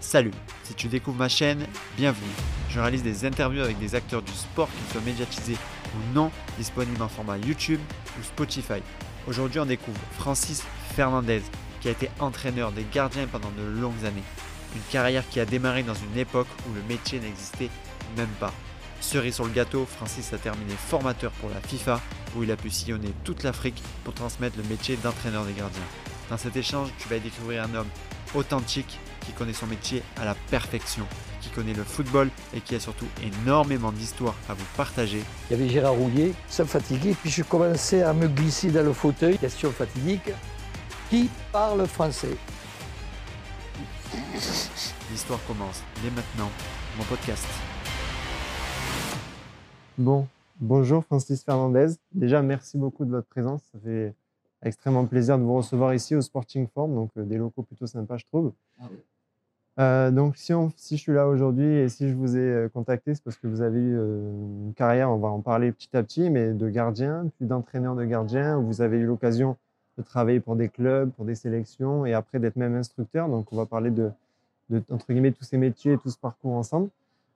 Salut, si tu découvres ma chaîne, bienvenue. Je réalise des interviews avec des acteurs du sport, qu'ils soient médiatisés ou non, disponibles en format YouTube ou Spotify. Aujourd'hui, on découvre Francis Fernandez, qui a été entraîneur des gardiens pendant de longues années. Une carrière qui a démarré dans une époque où le métier n'existait même pas. Cerise sur le gâteau, Francis a terminé formateur pour la FIFA, où il a pu sillonner toute l'Afrique pour transmettre le métier d'entraîneur des gardiens. Dans cet échange, tu vas découvrir un homme authentique qui connaît son métier à la perfection, qui connaît le football et qui a surtout énormément d'histoires à vous partager. Il y avait Gérard Rouillet, ça me fatiguait, puis je commençais à me glisser dans le fauteuil. Question fatidique, qui parle français? L'histoire commence dès maintenant, mon podcast. Bon, bonjour Francis Fernandez. Déjà, merci beaucoup de votre présence. Ça fait extrêmement plaisir de vous recevoir ici au Sporting Form, donc euh, des locaux plutôt sympas, je trouve. Euh, donc, si, on- si je suis là aujourd'hui et si je vous ai euh, contacté, c'est parce que vous avez eu une carrière, on va en parler petit à petit, mais de gardien, puis d'entraîneur de gardien, où vous avez eu l'occasion de travailler pour des clubs, pour des sélections, et après d'être même instructeur. Donc, on va parler de, de entre guillemets, tous ces métiers et tout ce parcours ensemble.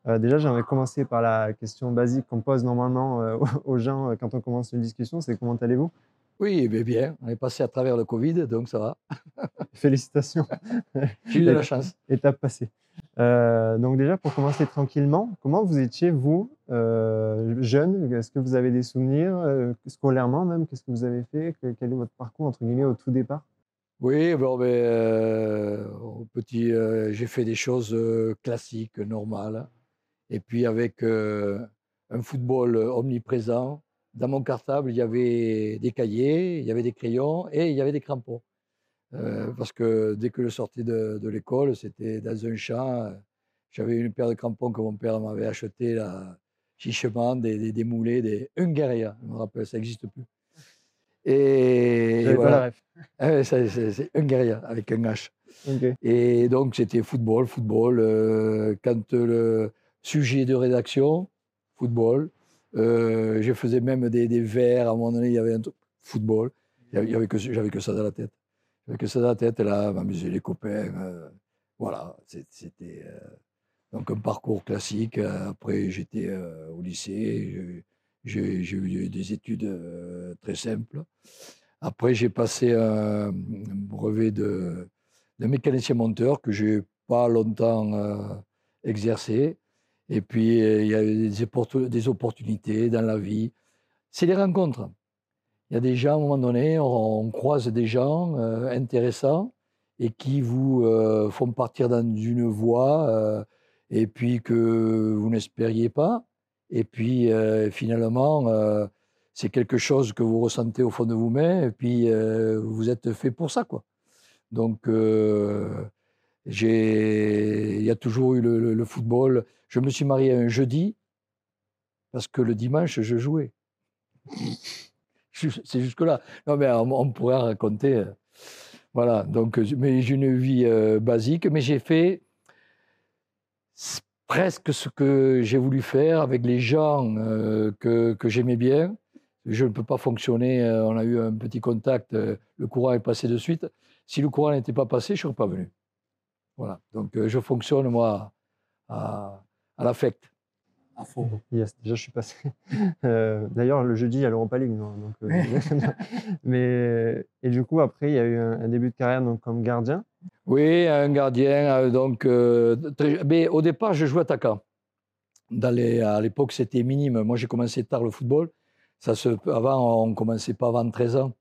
Euh, déjà, j'aimerais commencer par la question basique qu'on pose normalement euh, aux gens quand on commence une discussion, c'est comment allez-vous? Oui, mais bien, on est passé à travers le Covid, donc ça va. Félicitations, J'ai eu de la chance. étape passée. Euh, donc déjà, pour commencer tranquillement, comment vous étiez, vous, euh, jeune? Est-ce que vous avez des souvenirs, euh, scolairement même? Qu'est-ce que vous avez fait? Que- Quel est votre parcours, entre guillemets, au tout départ? Oui, bon, ben, au petit, j'ai fait des choses classiques, normales. Et puis avec un football omniprésent, dans mon cartable, il y avait des cahiers, il y avait des crayons et il y avait des crampons. Euh, parce que dès que je sortais de, de l'école, c'était dans un champ. euh, J'avais une paire de crampons que mon père m'avait acheté là, chichement, des, des, des moulets, des Hungaria, je me rappelle, ça n'existe plus. Et, voilà. Ah c'est Hungaria avec un H. Et donc, c'était football, football. euh, quand le sujet de rédaction, football. Euh, je faisais même des, vers. À un moment donné, il y avait un truc, football. Avait que, j'avais que ça dans la tête. J'avais que ça dans la tête. Et là, m'amuser les copains. euh, voilà, c'était euh, donc un parcours classique. Après, j'étais au lycée. J'ai eu des études très simples. Après, j'ai passé un, brevet de, de mécanicien monteur que j'ai pas longtemps exercé. Et puis, euh, il y a des, opportu- des opportunités dans la vie. C'est les rencontres. Il y a des gens, à un moment donné, on, croise des gens euh, intéressants et qui vous euh, font partir dans une voie et puis que vous n'espériez pas. Et puis, finalement, c'est quelque chose que vous ressentez au fond de vous-même et puis vous êtes fait pour ça, quoi. Donc, il y a toujours eu le, football. Je me suis marié un jeudi parce que le dimanche, je jouais. C'est jusque-là. Non, mais on, on pourrait raconter. euh, Voilà. Donc, euh, mais j'ai une vie euh, basique, mais j'ai fait presque ce que j'ai voulu faire avec les gens que, j'aimais bien. Je ne peux pas fonctionner. on a eu un petit contact. le courant est passé de suite. Si le courant n'était pas passé, je ne serais pas venu. Voilà. Donc, euh, je fonctionne, moi, à, à l'affect. À fond. Yes, déjà, je suis passé. Euh, D'ailleurs, le jeudi, il y a l'Europa League. non, donc, euh, mais, et du coup, après, il y a eu un, un début de carrière donc, comme gardien. Oui, un gardien. euh, Donc, euh, très- mais au départ, je jouais attaquant. Dans les, à l'époque, c'était minime. Moi, j'ai commencé tard le football. Ça se, avant, on ne commençait pas avant 13 ans.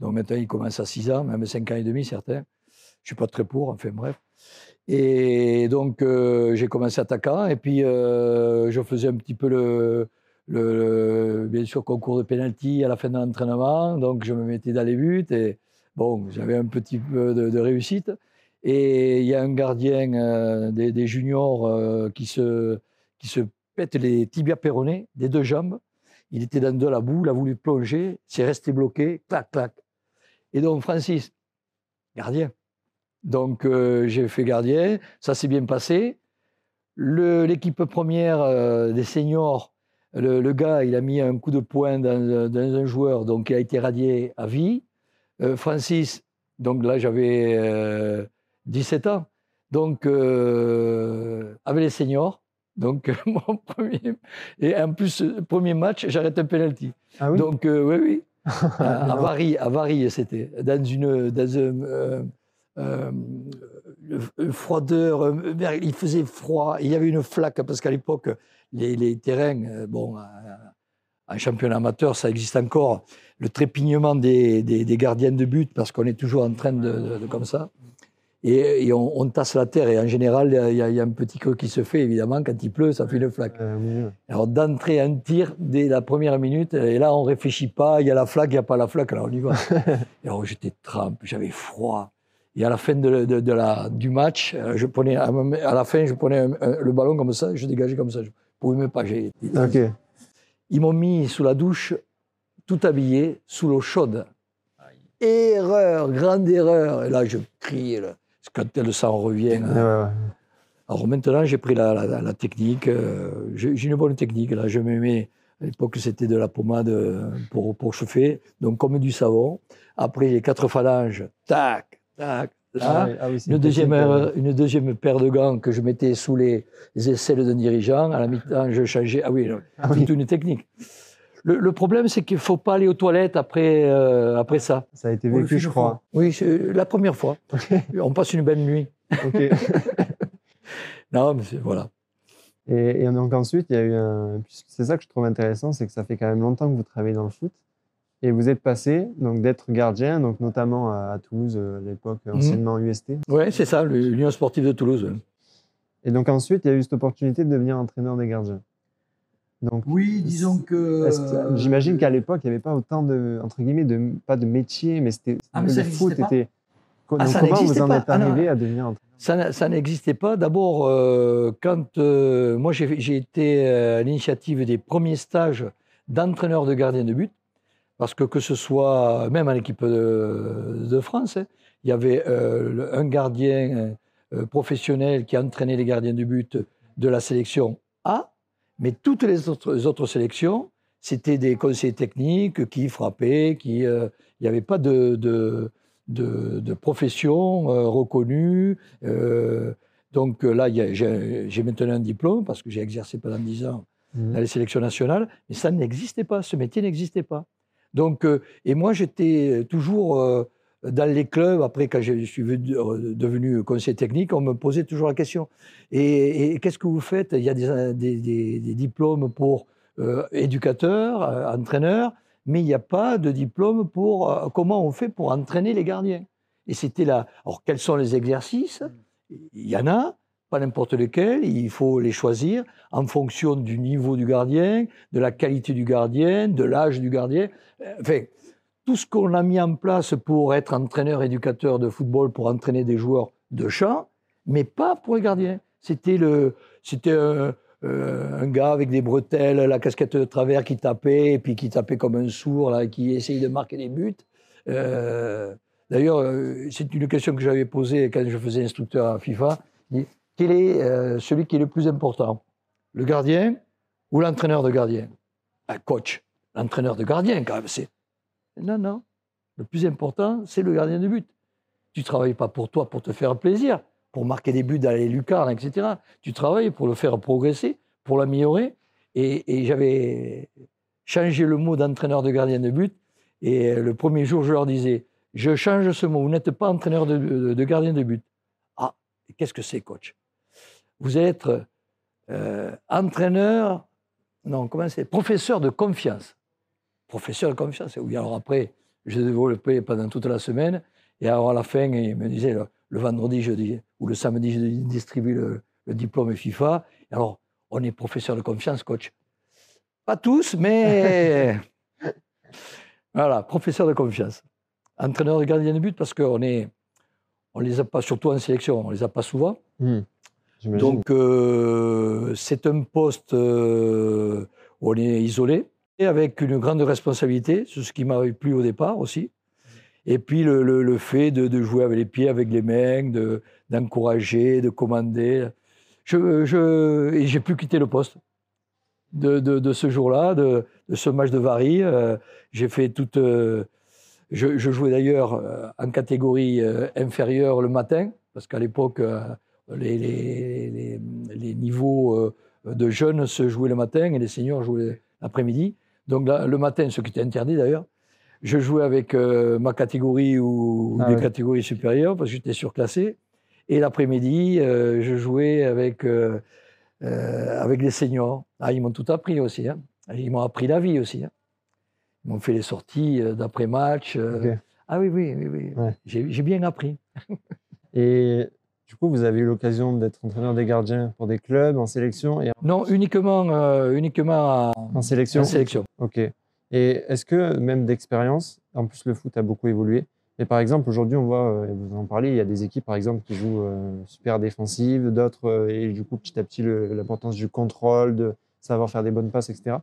Donc maintenant, il commence à 6 ans, même 5 ans et demi, certains. Je ne suis pas très pour, enfin bref. Et donc, euh, j'ai commencé attaquant. Et puis, euh, je faisais un petit peu le, bien sûr, concours de penalty à la fin de l'entraînement. Donc, je me mettais dans les buts. Et bon, j'avais un petit peu de, réussite. Et il y a un gardien euh, des, juniors qui, se, qui se pète les tibias péronés des deux jambes. Il était dans de la boue, il a voulu plonger, c'est resté bloqué, clac, clac. Et donc, Francis, gardien. Donc, euh, j'ai fait gardien, ça s'est bien passé. L'équipe première euh, des seniors, le, le gars, il a mis un coup de poing dans, dans un joueur, donc il a été radié à vie. Euh, Francis, donc là, j'avais euh, 17 ans. Donc, avec les seniors. Donc, mon premier. Et en plus, premier match, j'arrête un penalty. Ah oui? Donc, oui, oui. à, à Varilhes, à Varilhes, c'était. Dans une. Dans un, euh, euh, froideur, euh, il faisait froid, il y avait une flaque, parce qu'à l'époque, les, les terrains, bon, en championnat amateur, ça existe encore, le trépignement des, des, des gardiens de but, parce qu'on est toujours en train de, de- de comme ça, et, et on, on tasse la terre, et en général, il y, a, il y a un petit creux qui se fait, évidemment, quand il pleut, ça fait une flaque. Euh. Alors d'entrer un tir dès la première minute, et là on réfléchit pas, il y a la flaque, il n'y a pas la flaque, alors on y va. et alors j'étais trempe, j'avais froid. Et à la fin de, de- de la, du match, euh, je prenais, à la fin, je prenais un- un- le ballon comme ça, je dégageais comme ça. Je pouvais même pas. j'ai-. Ils m'ont mis sous la douche, tout habillé, sous l'eau chaude. Erreur, grande erreur. Et là, je crie. là. Quand le sang revient. Ouais, ouais. Alors maintenant, j'ai pris la, la- la technique. euh, j'ai j'ai une bonne technique. Là, je me mets. À l'époque, c'était de la pommade euh, pour, pour chauffer, donc comme du savon. Après, les quatre phalanges, tac, tac, là. Ah oui, ah oui, c'est Une deuxième, euh, une deuxième paire de gants que je mettais sous les, les aisselles d'un dirigeant. À la mi-temps, je changeais. Ah oui, Ah oui. toute une technique. Le, le problème, c'est qu'il ne faut pas aller aux toilettes après, euh, après ça. Ça a été vécu, je crois. Oui, c'est la première fois. On passe une belle nuit. Ok. Non, mais c'est- voilà. Et, et donc ensuite, il y a eu un. C'est ça que je trouve intéressant, c'est que ça fait quand même longtemps que vous travaillez dans le foot. Et vous êtes passé donc d'être gardien, donc notamment à, à Toulouse, euh, à l'époque Mhm. anciennement UST. Oui, c'est ça, l'Union sportive de Toulouse. Et donc ensuite, il y a eu cette opportunité de devenir entraîneur des gardiens. Donc, Oui, disons que. j'imagine qu'à l'époque, il n'y avait pas autant de, entre guillemets, de, pas de métier, mais c'était Ah, mais le foot pas. était. Ah, donc comment vous en pas. êtes Ah, arrivé à devenir entraîneur? Ça, ça n'existait pas. D'abord, euh, quand euh, moi j'ai été euh, à l'initiative des premiers stages d'entraîneur de gardien de but, parce que que ce soit même à l'équipe de, de France, hein, il y avait euh, un gardien euh, professionnel qui entraînait les gardiens de but de la sélection A, mais toutes les autres, les autres sélections, c'était des conseillers techniques qui frappaient, qui euh, il n'y avait pas de, de, de, de profession euh, reconnue. euh, donc euh, là, j'ai maintenant un diplôme parce que j'ai exercé pendant 10 ans Mhm. dans les sélections nationales, mais ça n'existait pas, ce métier n'existait pas. Donc, euh, et moi, j'étais toujours euh, dans les clubs. Après, quand je suis venu- euh, devenu conseiller technique, on me posait toujours la question et, qu'est-ce que vous faites? Il y a des, diplômes pour euh, éducateur, euh, entraîneur, mais il n'y a pas de diplôme pour euh, comment on fait pour entraîner les gardiens? Et c'était là. Alors, quels sont les exercices? Il y en a, pas n'importe lesquels. Il faut les choisir en fonction du niveau du gardien, de la qualité du gardien, de l'âge du gardien. Euh, Enfin, tout ce qu'on a mis en place pour être entraîneur, éducateur de football, pour entraîner des joueurs de champ, mais pas pour les gardiens. C'était le, c'était un, euh, gars avec des bretelles, la casquette de travers qui tapait, et puis qui tapait comme un sourd, qui essayait de marquer des buts. Euh, D'ailleurs, c'est une question que j'avais posée quand je faisais instructeur à FIFA. Quel est euh, celui qui est le plus important? Le gardien ou l'entraîneur de gardien? Un coach. L'entraîneur de gardien, quand même. Non, non. Le plus important, c'est le gardien de but. Tu travailles pas pour toi, pour te faire plaisir, pour marquer des buts dans les lucarnes, etc. Tu travailles pour le faire progresser, pour l'améliorer. Et, j'avais changé le mot d'entraîneur de gardien de but. Et le premier jour, je leur disais, je change ce mot. Vous n'êtes pas entraîneur de, gardien de but. Ah, qu'est-ce que c'est, coach? Vous êtes euh, entraîneur, non, comment c'est Professeur de confiance. Professeur de confiance. Oui, alors après, je développais pendant toute la semaine. Et alors à la fin, il me disait, le, le vendredi je dis, ou le samedi, je distribue le, le diplôme FIFA. Et alors, on est professeur de confiance, coach. Pas tous, mais voilà, professeur de confiance. Entraîneur de gardien de but parce qu'on est, on les a pas, surtout en sélection, on les a pas souvent. Mhm. Donc, euh, c'est un poste euh, où on est isolé et avec une grande responsabilité, c'est ce qui m'avait plu au départ aussi. Et puis, le, fait de, jouer avec les pieds, avec les mains, de- d'encourager, de, commander. Je, je, et j'ai pu quitter le poste de, de- ce jour-là, de, ce match de Vary. Euh, j'ai fait toute. je, jouais d'ailleurs en catégorie inférieure le matin, parce qu'à l'époque, les, les, les, les niveaux euh, de jeunes se jouaient le matin et les seniors jouaient l'après-midi. Donc là, le matin, ce qui était interdit d'ailleurs, je jouais avec euh, ma catégorie ou Ah des catégories supérieures parce que j'étais surclassé. Et l'après-midi, euh, je jouais avec, euh, avec les seniors. Ah, ils m'ont tout appris aussi. hein. Ils m'ont appris la vie aussi. hein. Ils m'ont fait les sorties d'après-match. Ah oui, oui, oui. oui. Ouais. J'ai bien appris. Et du coup, vous avez eu l'occasion d'être entraîneur des gardiens pour des clubs, en sélection et Non, uniquement, euh, uniquement en sélection. en sélection. Ok. Et est-ce que, même d'expérience, en plus le foot a beaucoup évolué, mais par exemple, aujourd'hui, on voit, euh, vous en parlez, il y a des équipes, par exemple, qui jouent euh, super défensives, d'autres, et du coup, petit à petit, l'importance du contrôle, de savoir faire des bonnes passes, etc.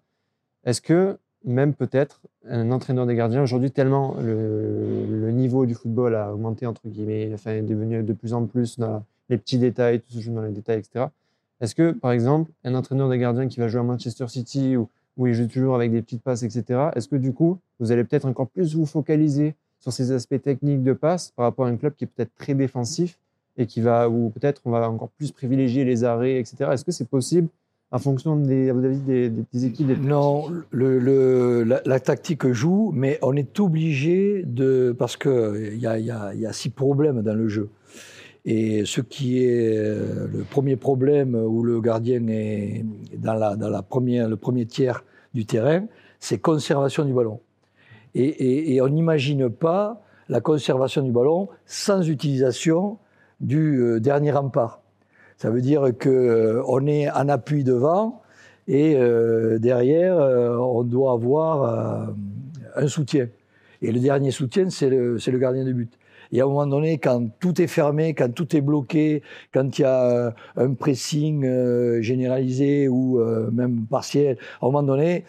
Est-ce que, même peut-être, un entraîneur des gardiens, aujourd'hui, tellement le, niveau du football a augmenté, entre guillemets, enfin, est devenu de plus en plus dans les petits détails, tout se joue dans les détails, etc. Est-ce que, par exemple, un entraîneur des gardiens qui va jouer à Manchester City ou où il joue toujours avec des petites passes, etc. Est-ce que du coup, vous allez peut-être encore plus vous focaliser sur ces aspects techniques de passe par rapport à un club qui est peut-être très défensif et qui va, ou peut-être on va encore plus privilégier les arrêts, etc. Est-ce que c'est possible en fonction des, à votre avis, des, des- des équipes des- Non, le, le- la, la tactique joue, mais on est obligé de. Parce qu'il y a, y, a, il y a six problèmes dans le jeu. Et ce qui est euh, le premier problème où le gardien est dans, la, dans la première, le premier tiers du terrain, c'est conservation du ballon. Et, et- et on n'imagine pas la conservation du ballon sans utilisation du euh, dernier rempart. Ça veut dire qu'on est en appui devant et euh, derrière, euh, on doit avoir euh, un soutien. Et le dernier soutien, c'est le, c'est le gardien de but. Et à un moment donné, quand tout est fermé, quand tout est bloqué, quand il y a euh, un pressing euh, généralisé ou euh, même partiel, à un moment donné,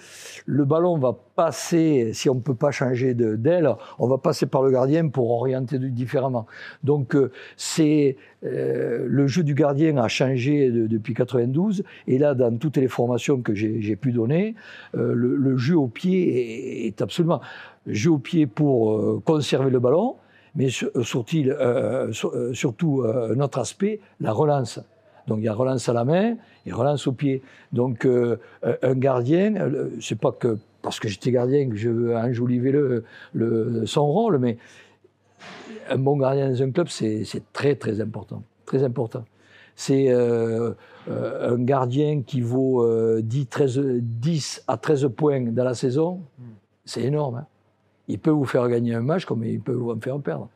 le ballon va passer, si on ne peut pas changer d'aile, on va passer par le gardien pour orienter différemment. Donc, c'est le jeu du gardien a changé de- depuis 92, et là, dans toutes les formations que j'ai pu donner, le, jeu au pied est, est absolument jeu au pied pour conserver le ballon, mais surtout, euh, sur- euh, surtout euh, un autre aspect, la relance. Donc il y a relance à la main et relance au pied. Donc euh, un gardien, euh, c'est pas que parce que j'étais gardien que je veux enjoliver le, le, son rôle, mais un bon gardien dans un club, c'est très très important. Très important. C'est euh, euh, un gardien qui vaut euh, 10, 13, 10 à 13 points dans la saison, c'est énorme. hein. Il peut vous faire gagner un match comme il peut vous en faire perdre.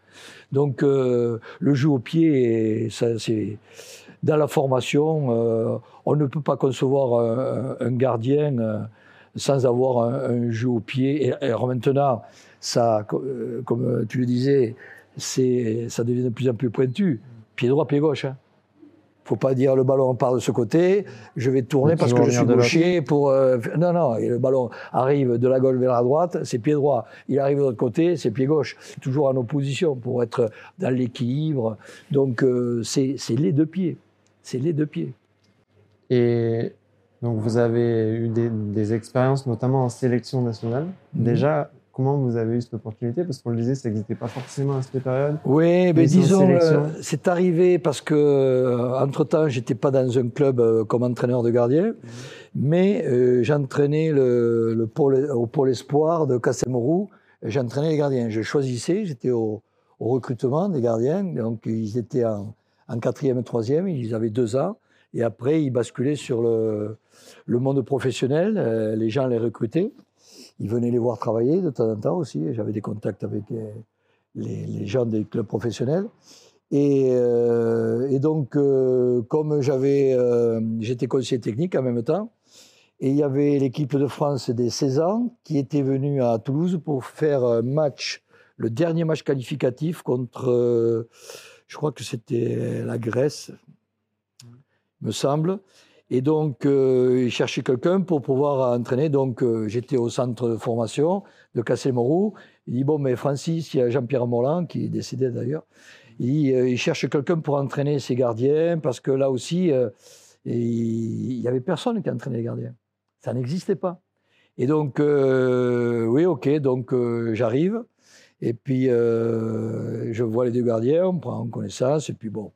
Donc euh, le jeu au pied, c'est dans la formation, euh, on ne peut pas concevoir un, gardien euh, sans avoir un, jeu au pied. Et, maintenant, ça, co- comme tu le disais, ça devient de plus en plus pointu. Pied droit, pied gauche. Hein. Faut pas dire le ballon part de ce côté, je vais tourner parce que je suis gaucher pour. euh, non, non, et le ballon arrive de la gauche vers la droite, c'est pied droit. Il arrive de l'autre côté, c'est pied gauche. Toujours en opposition pour être dans l'équilibre. Donc euh, c'est c'est les deux pieds. C'est les deux pieds. Et donc, vous avez eu des, des expériences, notamment en sélection nationale. Mhm. Déjà, comment vous avez eu cette opportunité Parce qu'on le disait, ça n'existait pas forcément à cette période. Oui, mais disons, euh, c'est arrivé parce que, euh, entre-temps, j'étais pas dans un club euh, comme entraîneur de gardien, mais euh, j'entraînais le, le pôle, au pôle espoir de Castelmourou, j'entraînais les gardiens. Je choisissais, j'étais au, au recrutement des gardiens, donc ils étaient en, en quatrième et troisième, ils avaient deux ans, et après ils basculaient sur le, le monde professionnel, les gens les recrutaient, ils venaient les voir travailler de temps en temps aussi, j'avais des contacts avec euh, les, gens des clubs professionnels. Et, euh, donc, euh, comme j'avais, j'étais conseiller technique en même temps, et il y avait l'équipe de France des 16 ans qui était venue à Toulouse pour faire un match, le dernier match qualificatif contre, je crois que c'était la Grèce, me semble. Et donc, euh, ils cherchaient quelqu'un pour pouvoir entraîner. Donc, euh, j'étais au centre de formation de Castelmourou. Il dit, bon, mais Francis, il y a Jean-Pierre Molland, qui est décédé d'ailleurs. Il, euh, il cherche quelqu'un pour entraîner ses gardiens, parce que là aussi, euh, il n'y avait personne qui entraînait les gardiens. Ça n'existait pas. Et donc, euh, oui, ok, donc j'arrive. Et puis, je vois les deux gardiens, on prend connaissance, et puis bon,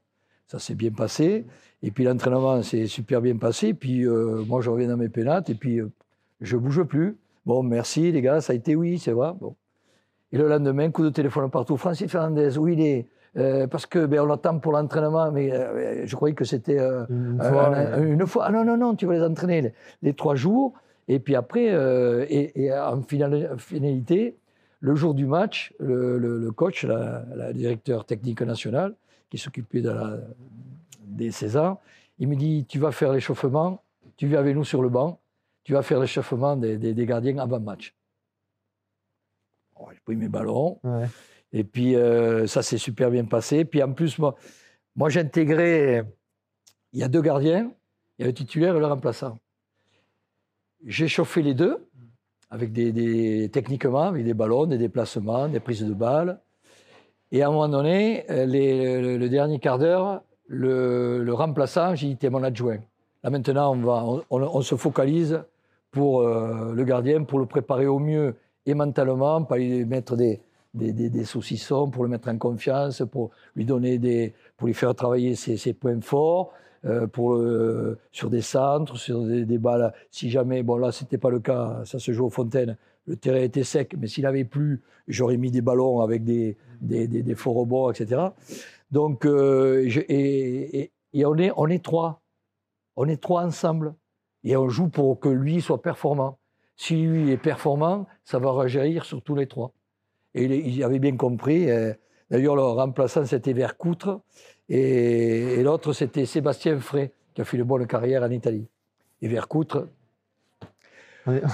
Ça s'est bien passé. Et puis l'entraînement s'est super bien passé. Puis euh, moi, je reviens dans mes pénates et puis euh, je bouge plus. Bon, merci les gars, ça a été oui, c'est vrai. Bon. Et le lendemain, coup de téléphone partout. Francis Fernandez, où il est? Euh, parce que ben, on l'attend pour l'entraînement, mais euh, je croyais que c'était euh, Une un- fois, un- une fois. Ah non, non, non, tu vas les entraîner les, les trois jours. Et puis après, et, et en finalité, le jour du match, le, le- le coach, la, la directeur technique national, qui s'occupait de la- des Césars, il me dit Tu vas faire l'échauffement, tu viens avec nous sur le banc, tu vas faire l'échauffement des, des- des gardiens avant match. Oh, J'ai pris mes ballons, ouais. et puis euh, ça s'est super bien passé. Puis en plus, moi, moi j'ai intégré, il y a deux gardiens, il y a le titulaire et le remplaçant. J'ai chauffé les deux, avec des, des- techniquement, avec des ballons, des déplacements, des prises de balles. Et à un moment donné, euh, les- le, le dernier quart d'heure, le, le remplaçant, dit, t'es mon adjoint. Là maintenant, on, va, on, se focalise pour euh, le gardien, pour le préparer au mieux et mentalement, pas lui mettre des, des, saucissons, pour le mettre en confiance, pour lui donner des, pour lui faire travailler ses, points forts, euh, pour sur des centres, sur des, balles. Si jamais, bon là c'était pas le cas, ça se joue aux fontaines, le terrain était sec, mais s'il avait plu, j'aurais mis des ballons avec des, des, des, des faux rebonds, etc. Donc, euh, je- et, et- et on, est, on est trois. On est trois ensemble. Et on joue pour que lui soit performant. Si lui est performant, ça va rejaillir sur tous les trois. Et il, il avait bien compris. euh, D'ailleurs, le remplaçant, c'était Vercoutre. Et, et l'autre, c'était Sébastien Frey, qui a fait une bonne carrière en Italie. Et Vercoutre,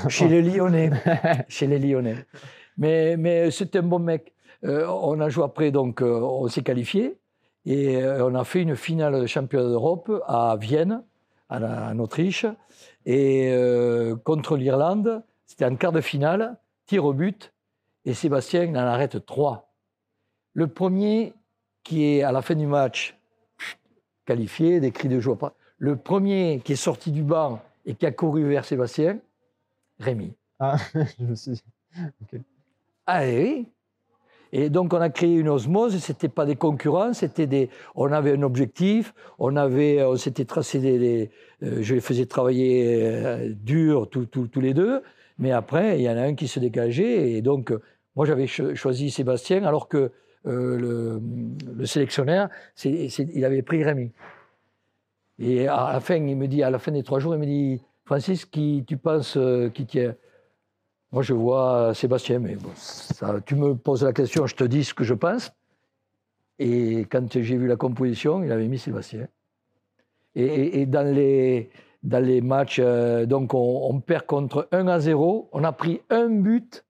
chez les Lyonnais. chez les Lyonnais. Mais, mais c'est un bon mec. Euh, on a joué après, donc euh, on s'est qualifié. Et euh, on a fait une finale de championnat d'Europe à Vienne, en, en Autriche. Et euh, contre l'Irlande, c'était en quart de finale, tir au but. Et Sébastien en arrête trois. Le premier qui est à la fin du match qualifié, des cris de joie. Le premier qui est sorti du banc et qui a couru vers Sébastien, Rémi. Ah, je me suis dit, Ah eh oui. Et donc on a créé une osmose. C'était pas des concurrents, des. On avait un objectif. On on s'était tracé des. euh, je les faisais travailler euh, dur tous les deux. Mais après, il y en a un qui se dégageait. Et donc, moi, j'avais cho- choisi Sébastien, alors que euh, le, le c'est- il avait pris Rémi. Et à la fin, il me dit, à la fin des trois jours, il me dit, Francis, qui tu penses qui tient? Moi, je vois Sébastien, mais bon, ça, tu me poses la question, je te dis ce que je pense. Et quand j'ai vu la composition, il avait mis Sébastien. Et, et- et dans, les, dans les matchs, euh, donc on, on perd contre 1 à 0. On a pris un but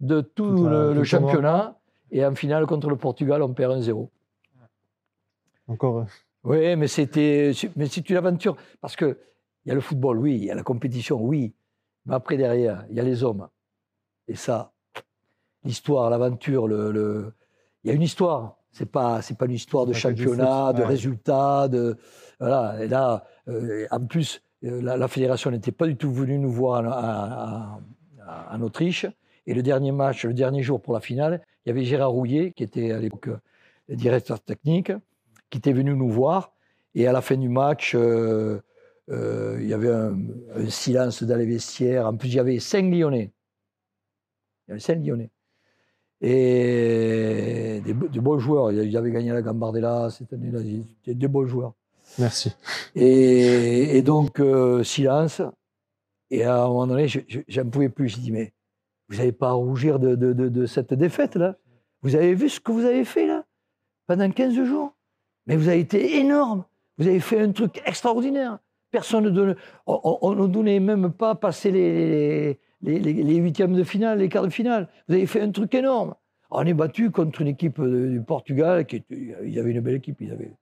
de tout le, tout championnat. Et en finale, contre le Portugal, on perd 1-0. encore. euh, Oui, mais c'était, mais c'est une aventure. Parce que il y a le football, oui, il y a la compétition, oui. Mais après, derrière, il y a les hommes. Et ça, l'histoire, l'aventure, le, le- il y a une histoire. C'est pas, c'est pas une histoire de championnat, de ouais. résultats, de voilà. Et là, euh, en plus, euh, la, la fédération n'était pas du tout venue nous voir en, en- Autriche. Et le dernier match, le dernier jour pour la finale, il y avait Gérard Rouillet, qui était à l'époque euh, directeur technique, qui était venu nous voir. Et à la fin du match, euh, euh, il y avait un, un silence dans les vestiaires. En plus, il y avait cinq Lyonnais. Il y avait cinq Lyonnais. Et des, des bons joueurs. Ils avaient gagné la Gambardella cette année-là. C'était des bons joueurs. Merci. Et, et donc, euh, silence. Et à un moment donné, je n'en pouvais plus. Je dis, mais vous n'avez pas à rougir de, de- de- de cette défaite-là Vous avez vu ce que vous avez fait là? Pendant 15 jours? Mais vous avez été énorme. Vous avez fait un truc extraordinaire. Personne ne donne. On ne donnait même pas passer les, les, les- les huitièmes de finale, les quarts de finale. Vous avez fait un truc énorme. On est battu contre une équipe du Portugal qui était- il y avait une belle équipe. Ils avaient,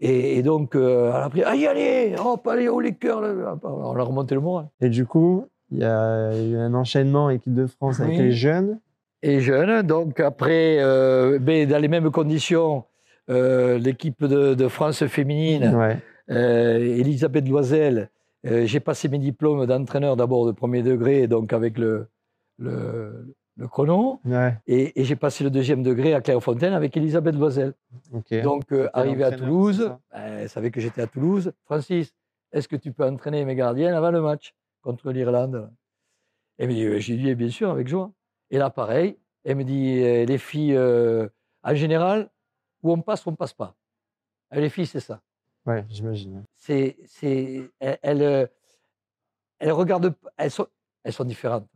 et, et donc, euh, à l'après, allez, allez, hop, allez, haut les cœurs. là. On a remonté le moral. Et du coup, il y a eu un enchaînement équipe de France avec Oui. les jeunes. Et jeune, donc après, euh, ben, dans les mêmes conditions, euh, l'équipe de, de France féminine, Ouais. Euh, Elisabeth Loisel, euh, j'ai passé mes diplômes d'entraîneur d'abord de premier degré, donc avec le, le, le chrono. Ouais, Et, et j'ai passé le deuxième degré à Clairefontaine avec Elisabeth Loisel. Donc, euh, arrivé à Toulouse, ben, elle savait que j'étais à Toulouse. Francis, est-ce que tu peux entraîner mes gardiens avant le match contre l'Irlande? Et euh, j'ai dit, bien sûr, avec joie. Et là, pareil, elle me dit, les filles, euh, en général, où on passe, on passe pas. Les filles, c'est ça. Ouais, j'imagine. C'est, c'est, elles, elles, euh, regardent, elles sont, elles sont différentes.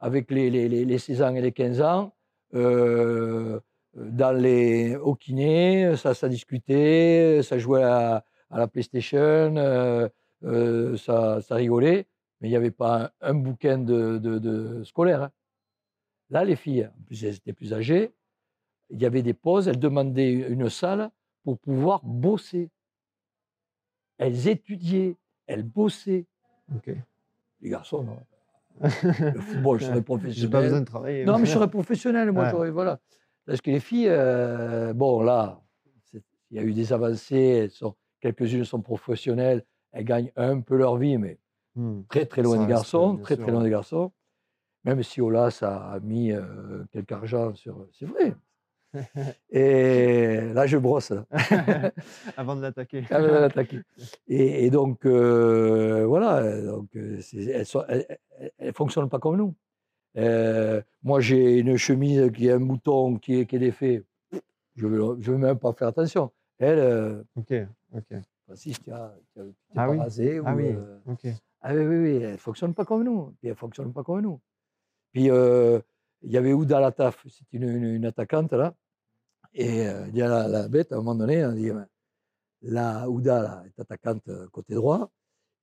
Avec les, les, les, les 16 ans et les 15 ans, euh, dans les, au kiné, ça, ça discutait, ça jouait à, à la PlayStation, euh, ça, ça rigolait, mais il n'y avait pas un, bouquin de, de, de scolaire. hein. Là, les filles, en plus elles étaient plus âgées, il y avait des pauses, elles demandaient une salle pour pouvoir bosser. Elles étudiaient, elles bossaient. Les garçons, non. Le football, je serais J'ai professionnel. pas besoin de travailler. Non, mais je serais professionnel, moi. Ouais. Voilà. Parce que les filles, euh, bon, là, il y a eu des avancées. Quelques-unes sont professionnelles. Elles gagnent un peu leur vie, mais Hmm. très, très loin Ça des garçons. Très, sûr, très loin des garçons. Même si Ola, ça a mis euh, quelque argent sur. C'est vrai. Et là, je brosse. Là. Avant de l'attaquer. Ah, mais elle a attaqué. Et, et donc, euh, voilà, donc, euh, elles ne fonctionnent pas comme nous. Euh, moi, j'ai une chemise qui a un bouton qui est, qui est défait. Je ne veux, je veux même pas faire attention. Elle, euh, Ok, ok. Francis, tu as, tu as- tu Ah pas oui. rasé. Ah ou, oui, ok. ah oui, oui, oui, elle ne fonctionne pas comme nous. Puis elle ne fonctionne pas comme nous. Puis euh, il y avait Ouda Lataf, c'est une, une, attaquante là. Et euh, il y a la, bête, à un moment donné, on dit, la Ouda là, est attaquante euh, côté droit.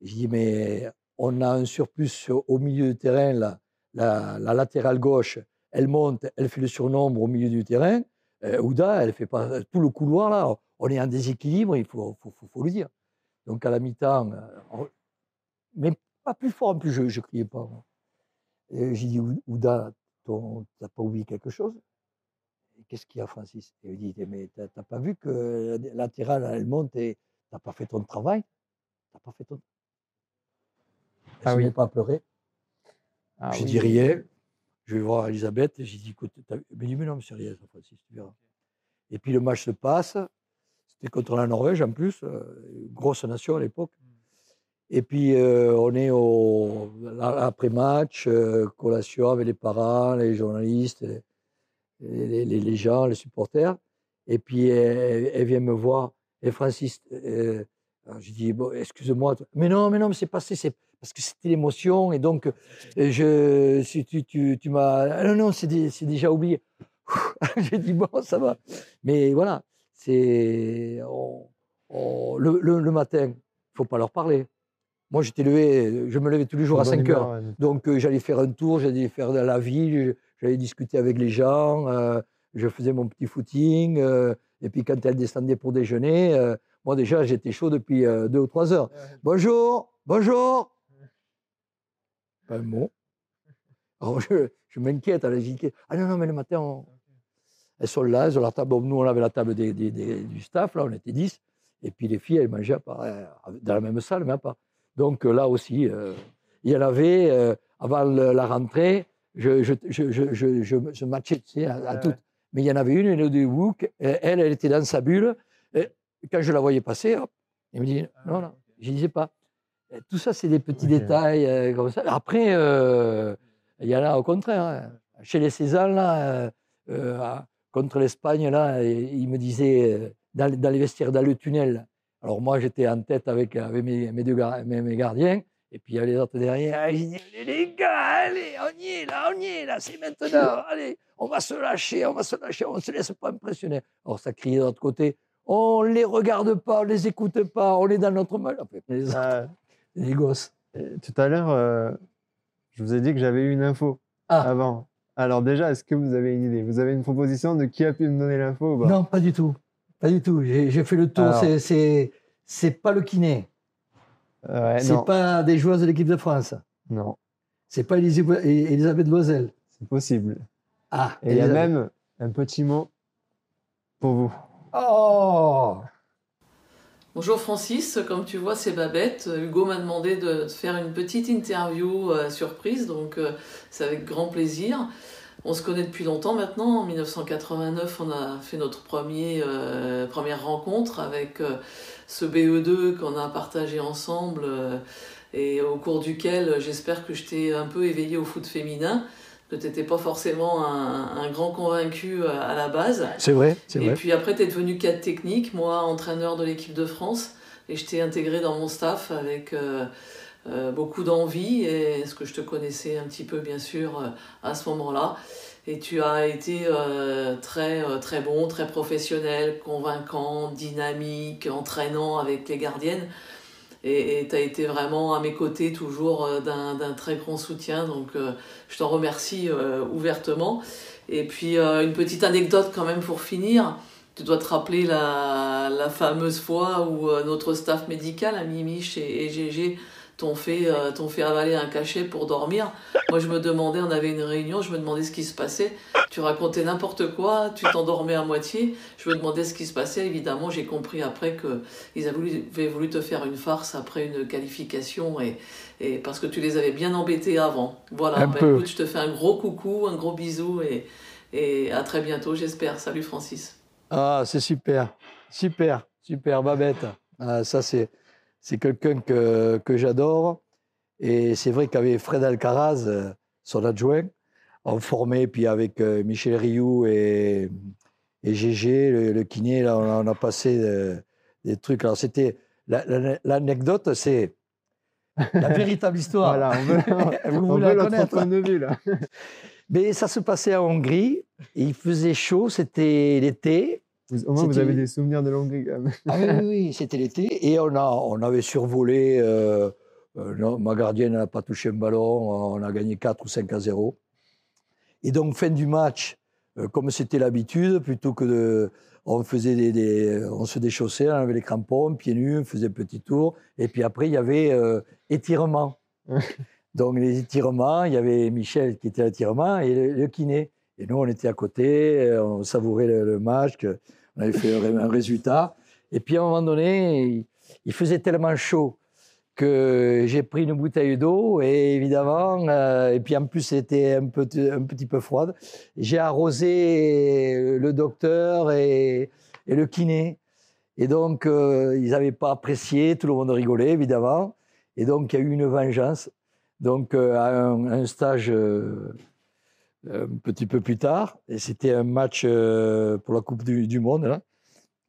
Je dis, mais on a un surplus sur- au milieu du terrain, là, la, la latérale gauche, elle monte, elle fait le surnombre au milieu du terrain. Euh, Ouda, elle fait pas tout le couloir là. On est en déséquilibre, il faut, faut, le dire. Donc à la mi-temps, on- mais pas plus fort en plus, je ne criais pas. J'ai dit, Ou- Ouda, ton- t'as pas oublié quelque chose? Qu'est-ce qu'il y a, Francis? Et il dit, mais t'as t'as pas vu que la latérale, elle monte et t'as pas fait ton travail? T'as pas fait ton Ah se oui. pas à pleurer. Ah J'ai oui. dit rien. Je vais voir Elisabeth. et J'ai dit, écoute, t'as vu? Elle m'a dit, mais non, mais c'est rien, ça, Francis, tu verras. Et puis le match se passe. C'était contre la Norvège en plus, euh, grosse nation à l'époque. Et puis euh, on est au après-match, euh, collation avec les parents, les journalistes, les, gens, les supporters. Et puis elle, vient me voir. Et Francis, euh, j'ai dit, bon, excuse-moi. Mais non, mais non, mais c'est passé, c'est parce que c'était l'émotion. Et donc, euh, je, si tu, tu, tu m'as. Ah Non, non, c'est dé- c'est déjà oublié. j'ai dit, bon, ça va. Mais voilà, c'est. le, le matin, il ne faut pas leur parler. Moi, j'étais levé, je me levais tous les jours à Bonne 5 humeur, heures. ouais. Donc, euh, j'allais faire un tour, j'allais faire de la ville, j'allais discuter avec les gens, euh, je faisais mon petit footing. euh, et puis, quand elle descendait pour déjeuner, moi, déjà, j'étais chaud depuis euh, deux ou trois heures. Bonjour, bonjour. Pas un mot. Alors, je, je m'inquiète. je dis, Ah non, non, mais le matin, on- elles sont là, elles ont la table. Bon, Nous, on avait la table des- des- des- du staff, là, on était 10. Et puis, les filles, elles mangeaient à part- dans la même salle, mais à part. Donc, euh, là aussi, euh, il y en avait, euh, avant le- la rentrée, je, je, je, je, je, je, je matchais tu sais, à, toutes. Mais il y en avait une, Elodie Wook, elle, elle était dans sa bulle. Et quand je la voyais passer, hop, elle me dit non, non, je ne disais pas. Et Tout ça, c'est des petits détails comme ça. Après, il y en a au contraire. hein. Chez les Cézanne, là, contre l'Espagne, là, il me disait dans, dans les vestiaires, dans le tunnel. Alors moi, j'étais en tête avec, avec mes, mes deux gar- mes, mes gardiens. Et puis il y avait les autres derrière. Ah, allez les gars, allez, on y est là, on y est là, c'est maintenant. Allez, on va se lâcher, on va se lâcher, on ne se laisse pas impressionner. Alors ça criait de l'autre côté. On ne les regarde pas, on ne les écoute pas, on est dans notre mal. Les, Ah, les gosses. tout à l'heure, euh, je vous ai dit que j'avais eu une info Ah. avant. Alors déjà, est-ce que vous avez une idée? Vous avez une proposition de qui a pu me donner l'info ou pas? Non, pas du tout. Pas du tout. J'ai fait le tour. C'est- C'est c'est pas le kiné. Ouais, C'est pas des joueuses de l'équipe de France. Non, C'est pas Elisabeth Loisel. c'est possible. Ah, Et il y a même un petit mot pour vous. Oh Bonjour Francis, comme tu vois c'est Babette. Hugo m'a demandé de faire une petite interview euh, surprise, donc euh, c'est avec grand plaisir. On se connaît depuis longtemps maintenant. En 1989, on a fait notre premier, euh, première rencontre avec euh, ce BE2 qu'on a partagé ensemble euh, et au cours duquel j'espère que je t'ai un peu éveillé au foot féminin. Que tu n'étais pas forcément un, un, grand convaincu à la base. C'est vrai, c'est vrai. Et puis après, tu es devenu cadre technique, moi entraîneur de l'équipe de France. Et je t'ai intégré dans mon staff avec euh, beaucoup d'envie, et ce que je te connaissais un petit peu bien sûr euh, à ce moment-là. Et tu as été euh, très, très bon, très professionnel, convaincant, dynamique, entraînant avec les gardiennes. Et tu as été vraiment à mes côtés toujours d'un très grand soutien. Donc je t'en remercie ouvertement. Et puis une petite anecdote quand même pour finir. Tu dois te rappeler la, fameuse fois où notre staff médical, Mimiche et, et Gégé, t'ont fait, euh, fait avaler un cachet pour dormir. Moi, je me demandais, on avait une réunion, je me demandais ce qui se passait. Tu racontais n'importe quoi, tu t'endormais à moitié. Je me demandais ce qui se passait. Évidemment, j'ai compris après qu'ils avaient voulu te faire une farce après une qualification et, et parce que tu les avais bien embêtés avant. Voilà, bah, écoute, je te fais un gros coucou, un gros bisou et, et à très bientôt, j'espère. Salut Francis. Ah, c'est super, super, super, Babette. Ah, ça, c'est c'est quelqu'un que, que j'adore. Et c'est vrai qu'avec Fred Alcaraz, euh, son adjoint, on formait, puis avec euh, Michel Rioux et, et Gégé, le, kiné, là, on, a passé euh, des trucs. Alors, c'était. L'anecdote, c'est la véritable histoire. Voilà, on veut, Vous la connaître. de vue, là. Mais ça se passait en Hongrie. il faisait chaud, c'était l'été. Au moins, vous avez des souvenirs de Hongrie. Ah oui, oui, c'était l'été. Et on, a, on avait survolé. Euh, euh, ma gardienne n'a pas touché un ballon. On a gagné 4 ou 5 à 0. Et donc, fin du match, euh, comme c'était l'habitude, plutôt que de. On, faisait des, on se déchaussait, on avait les crampons, pieds nus, on faisait un petit tour. Et puis après, il y avait étirement. donc, les étirements, il y avait Michel qui était à l'étirement et le, kiné. Et nous, on était à côté, on savourait le, match. On avait fait un résultat. Et puis à un moment donné, il faisait tellement chaud que j'ai pris une bouteille d'eau et évidemment, euh, et puis en plus c'était un, petit peu froide, j'ai arrosé le docteur et, le kiné. Et donc euh, ils n'avaient pas apprécié, tout le monde rigolait évidemment. Et donc il y a eu une vengeance. Donc euh, à, un, stage un petit peu plus tard. Et c'était un match euh, pour la Coupe du, Monde, là,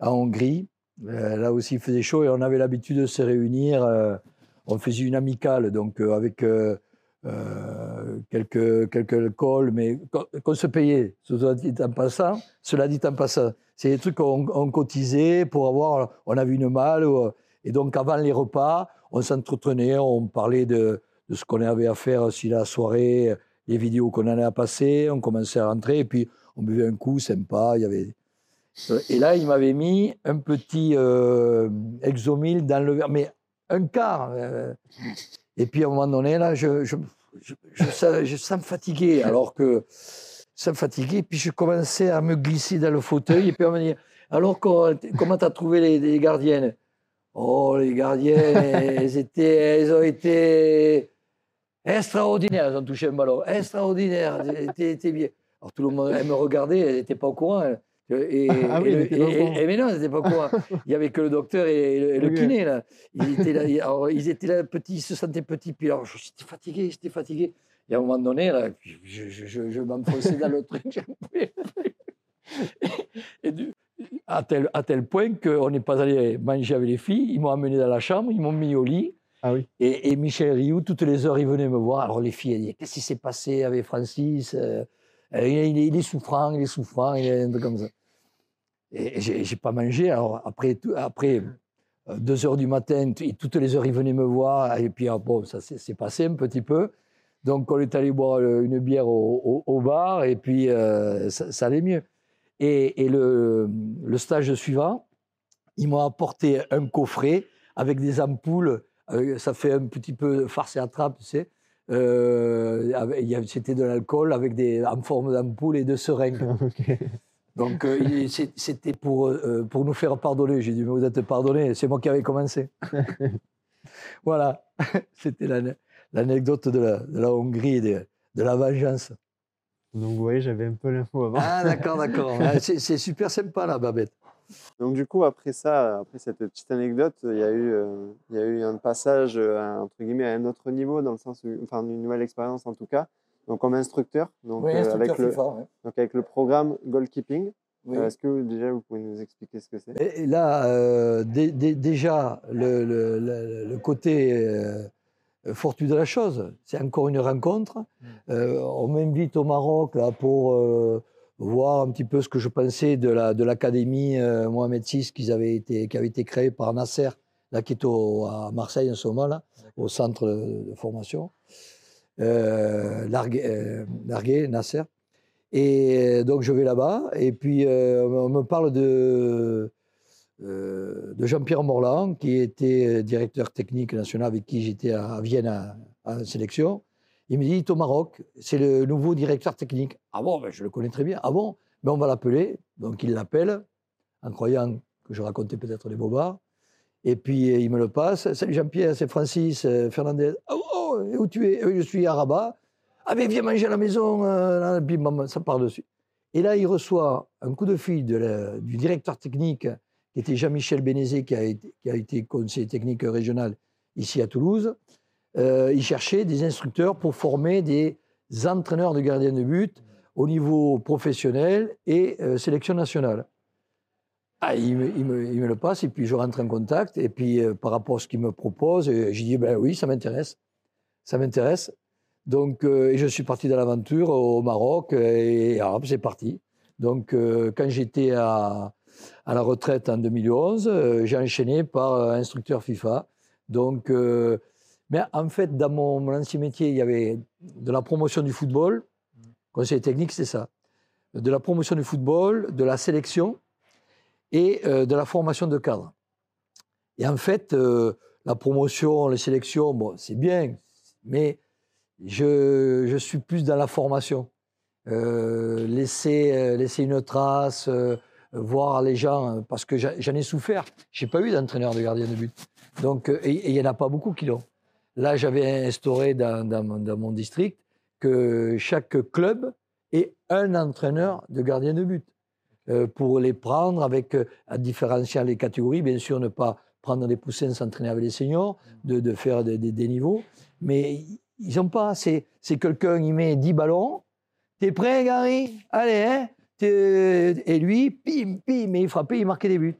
à Hongrie. Euh, là aussi, il faisait chaud et on avait l'habitude de se réunir. Euh, on faisait une amicale, donc avec quelques, quelques mais qu'on se payait. Cela dit en passant, cela dit en passant. C'est des trucs qu'on cotisait pour avoir. On avait une malle. Et donc, avant les repas, on s'entretenait, on parlait de, de ce qu'on avait à faire si la soirée les vidéos qu'on allait à passer, on commençait à rentrer, et puis on buvait un coup sympa. Il y avait... Et là, il m'avait mis un petit euh, exomil dans le verre, mais un quart. Euh. et puis à un moment donné, là, je, je, je, je, sens me fatiguer, alors que ça me fatiguait. Puis je commençais à me glisser dans le fauteuil, et puis on me dit Alors, comment tu as trouvé les, les gardiennes? Oh, les gardiennes, elles, étaient, elles ont été Extraordinaire, ils ont touché un ballon. Extraordinaire, t'es bien. Alors tout le monde, elle me regardait, elle n'était pas au courant. Et, ah oui, et, mais non, elle n'était pas au courant. Il n'y avait que le docteur et le, kiné, là. Ils étaient là, alors, ils étaient là, petits, ils se sentaient petits. Puis alors, j'étais fatigué, j'étais fatigué. Et à un moment donné, là, je, je, je, je m'enfonçais dans le truc. et du, à, tel, à tel point qu'on n'est pas allé manger avec les filles. Ils m'ont amené dans la chambre, ils m'ont mis au lit. Ah et, Michel Rioux, toutes les heures, il venait me voir. Alors les filles, elles disaient Qu'est-ce qui s'est passé avec Francis euh, euh, il, est, souffrant, il est souffrant, il est un truc comme ça. Et j'ai pas mangé. Alors après, après euh, deux heures du matin, toutes les heures, il venait me voir. Et puis, ah, bon, ça s'est passé un petit peu. Donc, on est allé boire une bière au, bar et puis ça, allait mieux. Et, et le, le, stage suivant, ils m'ont apporté un coffret avec des ampoules ça fait un petit peu farce et attrape, tu sais. Euh, c'était de l'alcool avec des en forme d'ampoule et de seringue. Donc euh, c'était pour, euh, pour nous faire pardonner. J'ai dit, mais vous êtes pardonné, c'est moi qui avais commencé. voilà, c'était l'anecdote de la, de la Hongrie et de, de la vengeance. Donc vous voyez, j'avais un peu l'info avant. Ah, d'accord, d'accord. Ah, c'est super sympa, là, Babette. Donc du coup, après ça, après cette petite anecdote, il y a eu, euh, il y a eu un passage euh, à, entre guillemets à un autre niveau, dans le sens, où, enfin une nouvelle expérience en tout cas. Donc comme instructeur, donc Oui, euh, instructeur avec le, FIFA, ouais. donc avec le programme goalkeeping. Oui. Euh, Est-ce que déjà vous pouvez nous expliquer ce que c'est? Et et là, euh, dé- dé- déjà, le, le- le- le côté euh, fortuit de la chose, c'est encore une rencontre. Euh, on m'invite au Maroc là, pour euh, voir un petit peu ce que je pensais de la de l'académie euh, Mohamed VI qui avait été qui avait été créée par Nasser, là qui est au- à Marseille en ce moment là, au centre de, de formation. Euh, Largué, euh, Largué, Nasser. Et donc je vais là-bas et puis euh, on me parle de euh, de Jean-Pierre Morland, qui était directeur technique national avec qui j'étais à Vienne à, à la sélection. Il me dit, il au Maroc, c'est le nouveau directeur technique. Ah bon, ben, je le connais très bien. Ah bon, ben, on va l'appeler. Donc il l'appelle, en croyant que je racontais peut-être des bobards. Et puis euh, il me le passe. Salut Jean-Pierre, c'est Francis euh, Fernandez. Ah oh, et où tu es? Euh, Je suis à Rabat. Ah ben viens manger à la maison. Puis ça part dessus. Et là, il reçoit un coup de fil du directeur technique qui était Jean-Michel Bénézé, qui a été conseiller technique régional ici à Toulouse. Euh, il cherchait des instructeurs pour former des entraîneurs de gardiens de but au niveau professionnel et euh, sélection nationale. Ah, il, me, le passe et puis je rentre en contact. Et puis euh, par rapport à ce qu'il me propose, euh, j'ai dit ben oui, ça m'intéresse. Ça m'intéresse. Donc, et je suis parti dans l'aventure au Maroc et, c'est parti. Donc, quand j'étais à, à la retraite en 2011, euh, j'ai enchaîné par instructeur FIFA. Donc, mais en fait, dans mon, mon ancien métier, il y avait de la promotion du football. Conseil technique, c'est ça. De la promotion du football, de la sélection et euh, de la formation de cadres. Et en fait, euh, la promotion, les sélections, bon, c'est bien, mais je, je suis plus dans la formation. Euh, laisser, laisser une trace, voir les gens, parce que j'en ai souffert. J'ai pas eu d'entraîneur de gardien de but. Donc, et il n'y en a pas beaucoup qui l'ont. Là, j'avais instauré dans, mon, district que chaque club ait un entraîneur de gardien de but. Euh, pour les prendre avec, euh, à différencier les catégories, bien sûr, ne pas prendre les poussins, s'entraîner avec les seniors, de, faire des, des- des niveaux. Mais ils n'ont pas. C'est quelqu'un, il met 10 ballons. T'es prêt, Gary? Allez, hein Et lui, pim, pim, mais il frappait, il marquait des buts.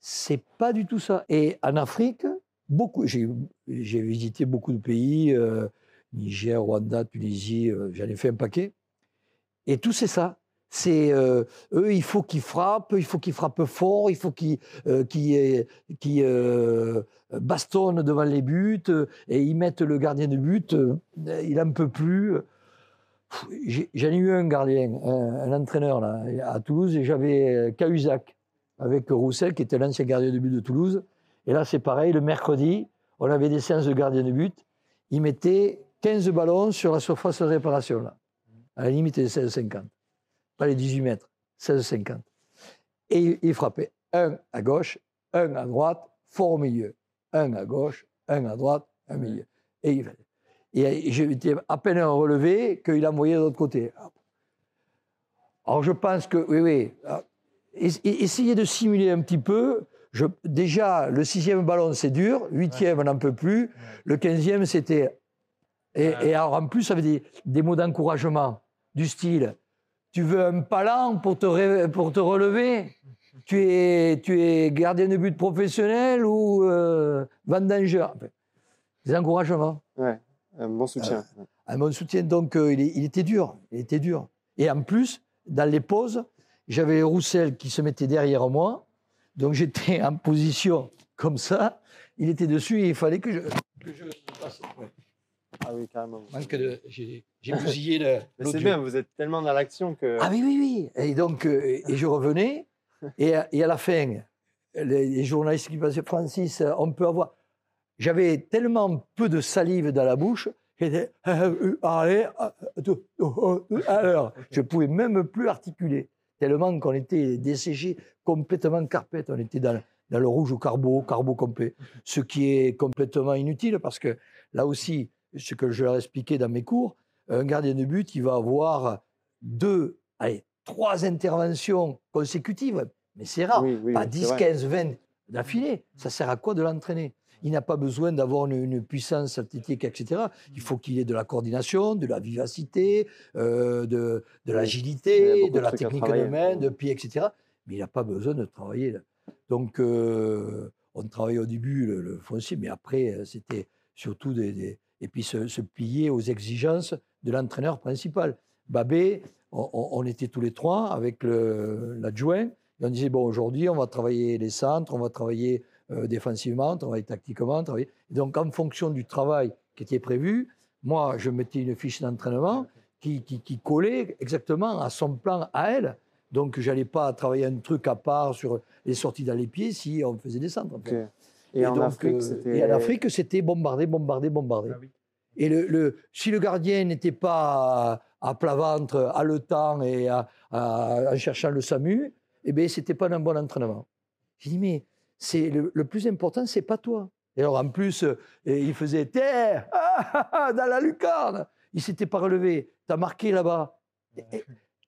C'est pas du tout ça. Et en Afrique, beaucoup. J'ai visité beaucoup de pays, euh, Niger, Rwanda, Tunisie, euh, j'en ai fait un paquet. Et tout c'est ça. C'est euh, eux, il faut qu'ils frappent, il faut qu'ils frappent fort, il faut qu'ils bastonnent devant les buts et ils mettent le gardien de but. il en peut plus. J'en ai eu un gardien, un, un entraîneur là, à Toulouse, et j'avais Cahuzac avec Roussel, qui était l'ancien gardien de but de Toulouse. Et là, c'est pareil, le mercredi, on avait des séances de gardien de but. Il mettait 15 ballons sur la surface de réparation, là, à la limite des 16,50. Pas les 18 mètres, 16,50. Et il- il frappait un à gauche, un à droite, fort au milieu. Un à gauche, un à droite, un milieu. Et, il- et j'étais à peine relevé qu'il envoyait de l'autre côté. Alors je pense que, oui, oui, ah, es- essayez de simuler un petit peu. Je, déjà, le sixième ballon, c'est dur. Huitième, on n'en peut plus. Le quinzième, c'était. Et, et alors, en plus, ça avait des, des mots d'encouragement, du style Tu veux un palan pour te, ré- pour te relever? Tu es, tu es gardien de but professionnel ou euh, vendangeur Des encouragements Ouais, un bon soutien. un bon soutien. Donc, euh, il était dur. Il était dur. Et en plus, dans les pauses, j'avais Roussel qui se mettait derrière moi. Donc, j'étais en position comme ça. Il était dessus et il fallait que je. que je passe. Ouais. Ah oui, carrément. Manque de. J'ai j'ai bousillé le. Mais c'est bien, vous êtes tellement dans l'action que. Ah oui, oui, oui. Et donc, euh, et je revenais. Et, à- et à la fin, les, les journalistes qui passaient, Francis, euh, on peut avoir. J'avais tellement peu de salive dans la bouche. J'étais. euh, euh, euh, euh, euh, alors, je pouvais même plus articuler. Tellement qu'on était desséché complètement carpette. On était dans, dans le rouge au carbo, carbo complet. Ce qui est complètement inutile parce que là aussi, ce que je leur expliquais dans mes cours, un gardien de but, il va avoir deux, allez, trois interventions consécutives. Mais c'est rare. Oui, oui, pas oui, 10, c'est vrai. 15, 20 d'affilée. Ça sert à quoi de l'entraîner? Il n'a pas besoin d'avoir une, une puissance athlétique, etc. Il faut qu'il ait de la coordination, de la vivacité, euh, de, de l'agilité, de de la technique de main, de pied, etc. Mais il n'a pas besoin de travailler. là. Donc, euh, on travaillait au début le, le foncier, mais après, euh, c'était surtout des, des- Et puis se, se plier aux exigences de l'entraîneur principal. Babé, on, était tous les trois avec l'adjoint. Et on disait, bon, aujourd'hui, on va travailler les centres, on va travailler euh, défensivement, travailler tactiquement. travailler- donc, en fonction du travail qui était prévu, moi, je mettais une fiche d'entraînement qui, qui- qui collait exactement à son plan à elle. Donc, je n'allais pas travailler un truc à part sur les sorties dans les pieds si on faisait des centres. en Ok. fait. Et, en donc, Afrique, euh, c'était. et en Afrique, c'était bombarder, bombarder, bombarder. Et le, le- si le gardien n'était pas à, à plat ventre, haletant et à, à- en cherchant le SAMU, eh bien, c'était pas un bon entraînement. J'ai dit, mais c'est le, le plus important, c'est pas toi. Et alors, en plus, euh, il faisait terre dans la lucarne. Il s'était pas relevé. Tu as marqué là-bas.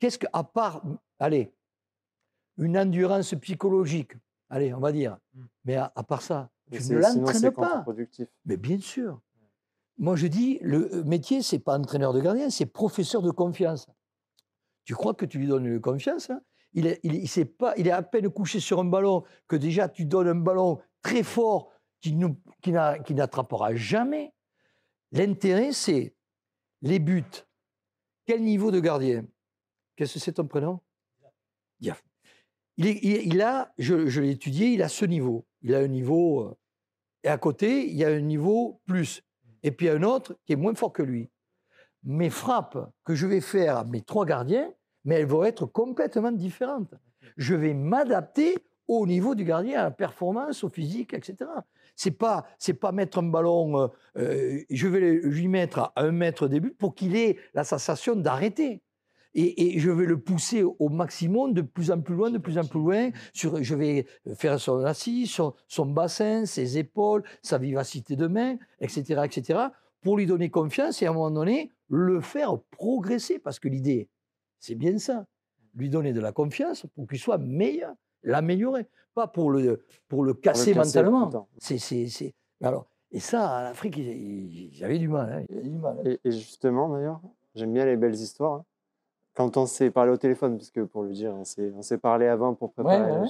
Qu'est-ce que, à part, allez, une endurance psychologique, allez, on va dire, mais à, à part ça, tu ne l'entraînes pas. Mais bien sûr. Moi, je dis, le métier, c'est pas entraîneur de gardien, c'est professeur de confiance. Tu crois que tu lui donnes confiance hein? Il, est, il, il sait pas, il est à peine couché sur un ballon, que déjà tu donnes un ballon très fort qui nous- qui n'a- qui n'attrapera jamais. L'intérêt, c'est les buts. Quel niveau de gardien? Qu'est-ce que c'est ton prénom? Diaf. Il, est- il- il a, je, je l'ai étudié, il a ce niveau. Il a un niveau. euh, et à côté, il y a un niveau plus. Et puis un autre qui est moins fort que lui. Mes frappes que je vais faire à mes trois gardiens, mais elles vont être complètement différentes. Je vais m'adapter au niveau du gardien, à la performance, au physique, etc. C'est pas, c'est pas mettre un ballon. euh, euh, je vais lui mettre à un mètre des buts pour qu'il ait la sensation d'arrêter. Et, et je vais le pousser au maximum, de plus en plus loin, de plus en plus loin. Sur, je vais faire son assis, son, son bassin, ses épaules, sa vivacité de main, etc., etc., pour lui donner confiance et à un moment donné, le faire progresser. Parce que l'idée, c'est bien ça. Lui donner de la confiance pour qu'il soit meilleur, l'améliorer. Pas pour le, pour le casser mentalement. C'est, c'est, c'est- Alors, et ça, en Afrique, avaient du mal. hein, du mal, hein. Et, et justement, d'ailleurs, j'aime bien les belles histoires. hein. Quand on s'est parlé au téléphone, parce que pour le dire, on s'est, on s'est parlé avant pour préparer Ouais, ouais, ouais.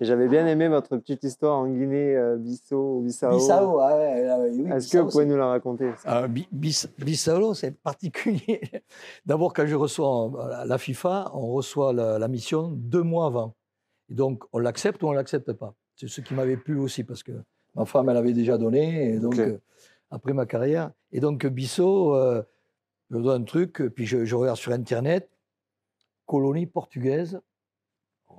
Et j'avais bien aimé votre petite histoire en Guinée, euh, Bissau Bissau. Bissau, ah ouais, ah ouais, oui, Est-ce que Bissau, vous pouvez nous la raconter Ah, Bi- Bis- Bissau, c'est particulier. D'abord, quand je reçois euh, la FIFA, on reçoit la, la mission deux mois avant. Et donc, on l'accepte ou on ne l'accepte pas. C'est ce qui m'avait plu aussi, parce que ma femme, elle avait déjà donné, et donc, euh, après ma carrière. Et donc, Bissau, euh, je donne un truc, puis je, je regarde sur Internet, colonie portugaise.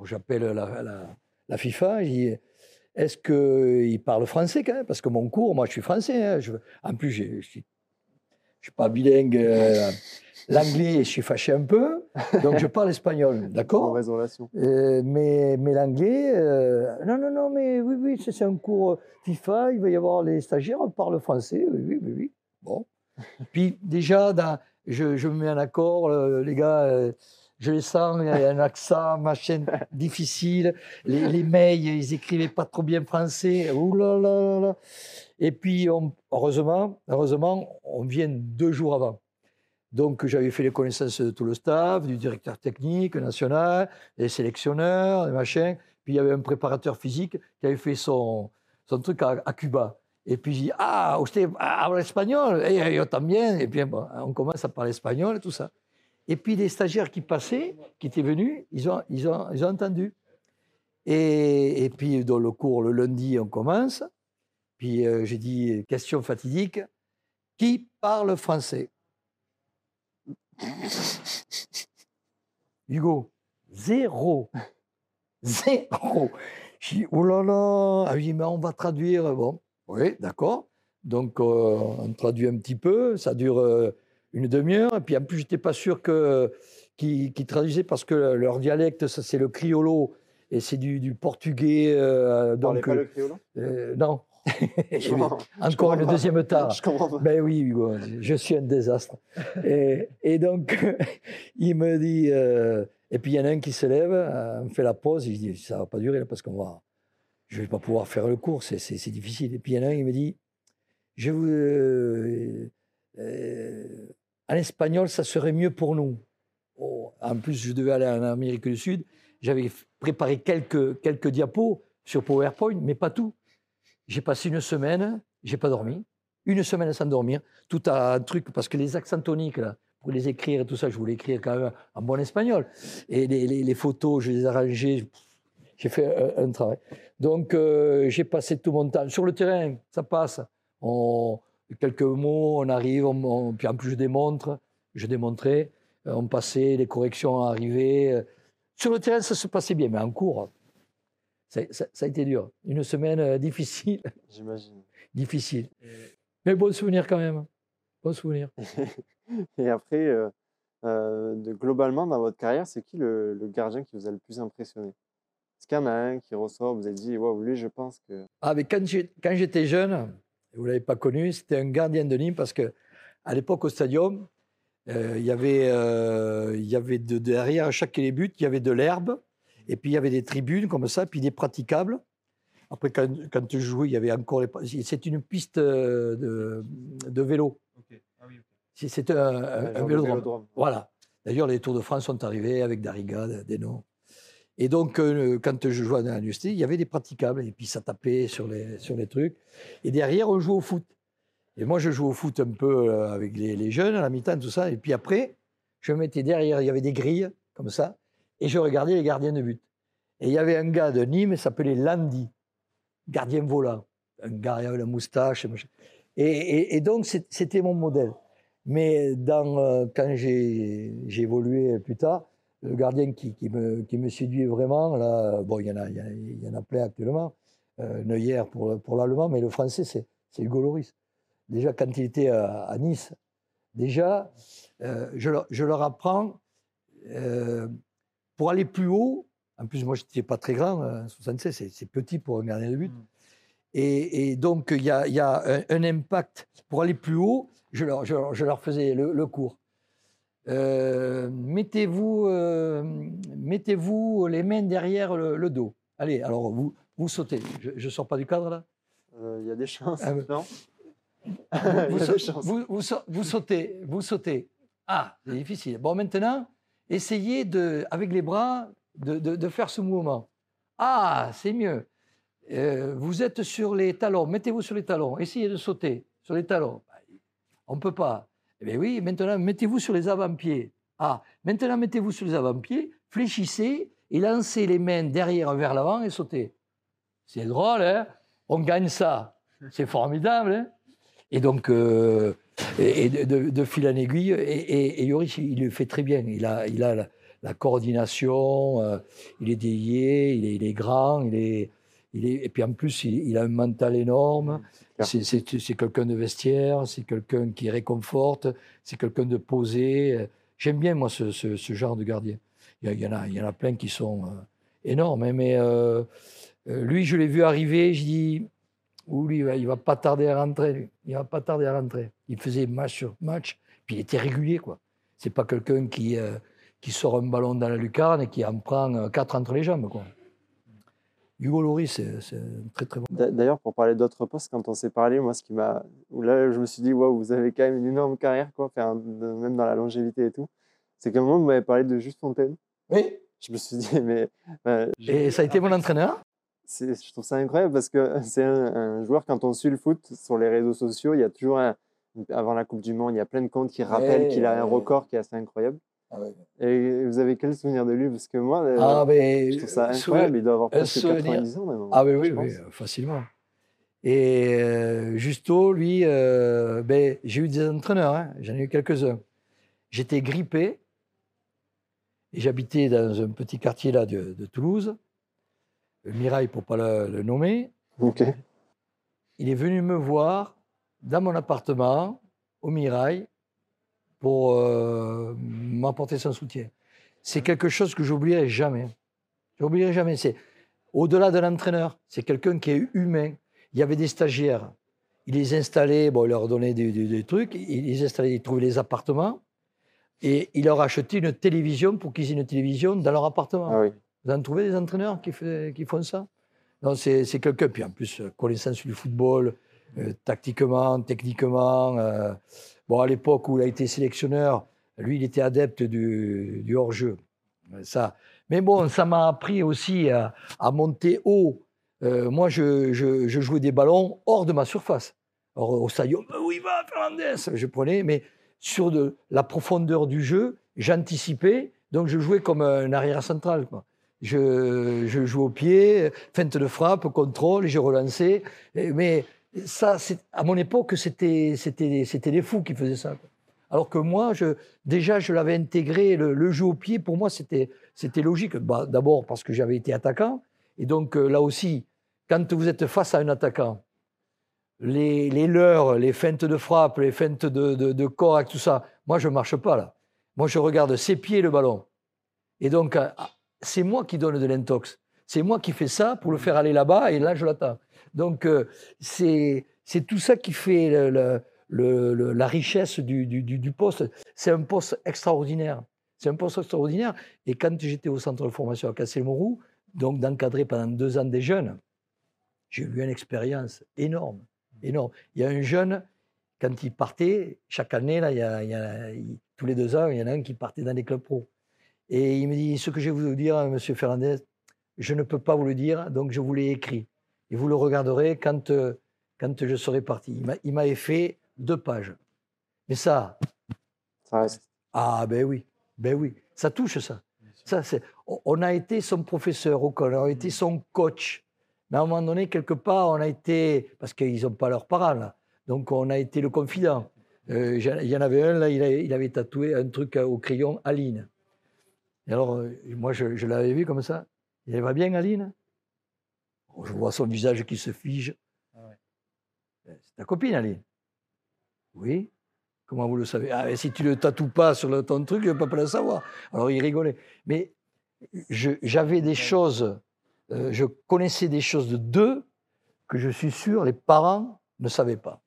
J'appelle la, la- la FIFA, est-ce qu'ils parlent français quand même? Parce que mon cours, moi je suis français. hein, je- en plus, je je suis pas bilingue. euh, L'anglais, je suis fâché un peu, donc je parle espagnol, d'accord? Euh, mais, mais l'anglais, euh, non, non, non, mais oui, oui, c'est un cours FIFA, il va y avoir les stagiaires, on parle français, oui, oui, oui, oui. Bon. Puis déjà, dans- je, je me mets en accord, euh, les gars, euh, je les sens, il y a un accent, machin, difficile. Les, les mails, ils écrivaient pas trop bien français, ouh là là là là. Et puis, on- heureusement, heureusement, on vient deux jours avant. Donc, j'avais fait les connaissances de tout le staff, du directeur technique national, des sélectionneurs, des machins. Puis, il y avait un préparateur physique qui avait fait son, son truc à, à Cuba. Et puis, j'ai dit Ah, usted habla espagnol Et yo también. Et puis, bon, on commence à parler espagnol et tout ça. Et puis, les stagiaires qui passaient, qui étaient venus, ils ont, ils ont, ils ont entendu. Et, puis, dans le cours, le lundi, on commence. Puis, euh, j'ai dit Question fatidique Qui parle français? Hugo, zéro. Zéro. J'ai dit, oh là là. Ah oui, mais on va traduire. Bon, oui, d'accord. Donc, euh, on traduit un petit peu. Ça dure euh, une demi-heure. Et puis, en plus, j'étais pas sûr que, qu'ils qu'ils traduisaient parce que leur dialecte, ça, c'est le criollo. Et c'est du, du portugais. euh, donc, pas euh, le criollo? euh, non, Encore pas. deuxième tare. Je comprends pas. Ben oui, Hugo, je suis un désastre. Et, et donc, il me dit. euh, et puis il y en a un qui se lève, euh, on fait la pause, je dis ça va pas durer là, parce qu'on va. Je vais pas pouvoir faire le cours, c'est- difficile. Et puis il y en a un, il me dit je vous. euh, euh, en espagnol, ça serait mieux pour nous. Oh, en plus, je devais aller en Amérique du Sud. J'avais préparé quelques, quelques diapos sur PowerPoint, mais pas tout. J'ai passé une semaine, j'ai pas dormi. Une semaine sans dormir. Tout un truc, parce que les accents toniques, là, pour les écrire et tout ça, je voulais écrire quand même en bon espagnol. Et les, photos, je les ai arrangées. J'ai fait un, un travail. Donc, euh, j'ai passé tout mon temps. Sur le terrain, ça passe. On, quelques mots, on arrive, on- on- puis en plus, je démontre. Je démontrais. Euh, On passait, les corrections arrivaient. Sur le terrain, ça se passait bien, mais en cours, ça, ça- ça a été dur. Une semaine euh, difficile, J'imagine. difficile. Mais bon souvenir quand même. Bon souvenir. Et après, euh, euh, de- globalement, dans votre carrière, c'est qui le, le gardien qui vous a le plus impressionné? Est-ce qu'il y en a un qui ressort, vous avez dit, waouh, lui, je pense que. Ah, mais quand j'étais jeune, vous ne l'avez pas connu, c'était un gardien de Nîmes parce que à l'époque au stadium, euh, il y avait, euh, il y avait de, derrière chaque les buts, il y avait de l'herbe et puis il y avait des tribunes comme ça, puis des praticables. Après, quand, quand je jouais, il y avait encore les. C'est une piste euh, de, de vélo. C'est- C'est un, un- un un de vélodrome. vélodrome. Voilà. D'ailleurs, les Tours de France sont arrivés avec Dariga, Deno. Et donc, euh, quand je jouais à l'université, il y avait des praticables. Et puis, ça tapait sur les, sur les trucs. Et derrière, on jouait au foot. Et moi, je jouais au foot un peu euh, avec les, les jeunes à la mi-temps, tout ça. Et puis après, je me mettais derrière. Il y avait des grilles, comme ça. Et je regardais les gardiens de but. Et il y avait un gars de Nîmes, il s'appelait Landy, gardien volant. Un gars avec la moustache. Et, et- donc, c'était mon modèle. Mais dans, euh, quand j'ai évolué plus tard, le gardien qui, qui me, qui me séduit vraiment, là, bon, il y en a, il y en a, plein actuellement. Euh, Neuer pour, pour l'allemand, mais le français, c'est Hugo Loris. Déjà, quand il était à, à Nice, déjà, euh, je, leur, je leur apprends euh, pour aller plus haut. En plus, moi, je n'étais pas très grand, euh, 76, c'est- c'est petit pour un gardien de but. Et, et donc, il y a, il y a un, un impact. Pour aller plus haut, je leur, je leur- je leur faisais le, le cours. Euh, mettez-vous, euh, mettez-vous les mains derrière le, le dos. Allez, alors vous, vous sautez. Je ne sors pas du cadre là Euh, Il y a des chances, Ah, non vous, vous- vous sau- vous sautez, vous sautez. Ah, c'est difficile. Bon, maintenant, essayez de, avec les bras de, de- de faire ce mouvement. Ah, c'est mieux. Euh, vous êtes sur les talons, mettez-vous sur les talons, essayez de sauter sur les talons. On ne peut pas. Eh bien oui, maintenant, mettez-vous sur les avant-pieds. Ah, maintenant, mettez-vous sur les avant-pieds, fléchissez et lancez les mains derrière vers l'avant et sautez. C'est drôle, hein? On gagne ça. C'est formidable, hein? Et donc, euh, et, de, fil en aiguille, et, et, Yoris, il le fait très bien. Il a, il a la, coordination, euh, il est délié, il est, grand, il est, et puis en plus, il a un mental énorme. C'est, quelqu'un de vestiaire, c'est quelqu'un qui réconforte, c'est quelqu'un de posé. J'aime bien, moi, ce, genre de gardien. Il y, en a, y en a plein qui sont euh, énormes, hein, mais euh, euh, lui, je l'ai vu arriver, je dis, Ouh, lui, il va- pas tarder à rentrer. Il va pas tarder à rentrer. Il faisait match sur match, puis il était régulier, quoi. C'est pas quelqu'un qui, qui sort un ballon dans la lucarne et qui en prend quatre entre les jambes, quoi. Hugo Loris, c'est très très bon. D'a- D'ailleurs, pour parler d'autres postes, quand on s'est parlé, moi, ce qui m'a. Là, je me suis dit, waouh, vous avez quand même une énorme carrière, quoi, enfin, même dans la longévité et tout. C'est qu'à un moment, vous m'avez parlé de Juste Fontaine. Oui. Je me suis dit, mais. euh, je- Et ça a été mon entraîneur? c'est- je trouve ça incroyable parce que c'est un, un joueur, quand on suit le foot sur les réseaux sociaux, il y a toujours un. Avant la Coupe du Monde, il y a plein de comptes qui rappellent Ouais, qu'il a un record qui est assez incroyable. Et vous avez quel souvenir de lui? Parce que moi, euh, Ah, mais. je trouve ça souvenir- incroyable. Il doit avoir presque souvenir. 90 ans même. Ah oui, oui, facilement. Et euh, Justo, lui, euh, ben, j'ai eu des entraîneurs, hein, j'en ai eu quelques-uns. J'étais grippé et j'habitais dans un petit quartier là de, de Toulouse, Mirail pour pas le, le nommer. Ok. Il est venu me voir dans mon appartement au Mirail pour euh, m'apporter son soutien. C'est quelque chose que j'oublierai jamais. J'oublierai jamais. C'est au-delà de l'entraîneur. C'est quelqu'un qui est humain. il y avait des stagiaires. Il les installait, bon, il leur donnait des, des- des trucs, il les installait, il trouvait les appartements, et il leur achetait une télévision pour qu'ils aient une télévision dans leur appartement. Ah oui. Vous en trouvez des entraîneurs qui, fait- qui font ça? Non, c'est quelqu'un, puis en plus, euh, connaissance du football, euh, tactiquement, techniquement. euh, bon, à l'époque où il a été sélectionneur, lui, il était adepte du, hors-jeu. Ça. Mais bon, ça m'a appris aussi à, monter haut. Euh, moi, je, jouais des ballons hors de ma surface. Alors, au Mais où il va, Fernandez Je prenais, mais sur la profondeur du jeu, j'anticipais, donc je jouais comme un arrière central. Je, je jouais au pied, feinte de frappe, contrôle, je relançais. Et- Mais ça, à mon époque, c'était les fous qui faisaient ça. Alors que moi, déjà, je l'avais intégré, le, jeu au pied, pour moi, c'était logique. Bah, D'abord parce que j'avais été attaquant. Et donc, euh, là aussi, quand vous êtes face à un attaquant, les, les leurres, les feintes de frappe, les feintes de, de, de tout ça, moi, je ne marche pas là. Moi, je regarde ses pieds, le ballon. Et donc, euh, c'est moi qui donne de l'intox. C'est moi qui fais ça pour le faire aller là-bas, et là, je l'attends. Donc, euh, c'est tout ça qui fait la richesse du, poste. C'est un poste extraordinaire. C'est un poste extraordinaire. Et quand j'étais au centre de formation à Castelmourou, donc d'encadrer pendant deux ans des jeunes, j'ai eu une expérience énorme, énorme. Il y a un jeune, quand il partait, chaque année, là, tous les deux ans, il y en a un qui partait dans les clubs pro. Et il me dit, ce que je vais vous dire, Monsieur Fernandez, je ne peux pas vous le dire, donc je vous l'ai écrit. Et vous le regarderez quand, euh, quand je serai parti. Il m'a- Il m'avait fait deux pages. Mais ça, Ça reste. ah ben oui, ben oui, ça touche ça. ça c'est, on- a été son professeur au collège, on a été son coach. Mais à un moment donné, quelque part, on a été, parce qu'ils n'ont pas leurs parents là, donc on a été le confident. Euh, Il y en avait un là, il avait, il avait tatoué un truc au crayon Aline. Et alors, euh, moi, je, je l'avais vu comme ça. Il va bien, Aline? Je vois son visage qui se fige. C'est ta copine, Aline Oui. Comment vous le savez? Ah, mais si tu ne le tatoues pas sur le, ton truc, je ne peux pas le savoir. Alors il rigolait. Mais j'avais des choses, euh, je connaissais des choses de deux que je suis sûr les parents ne savaient pas.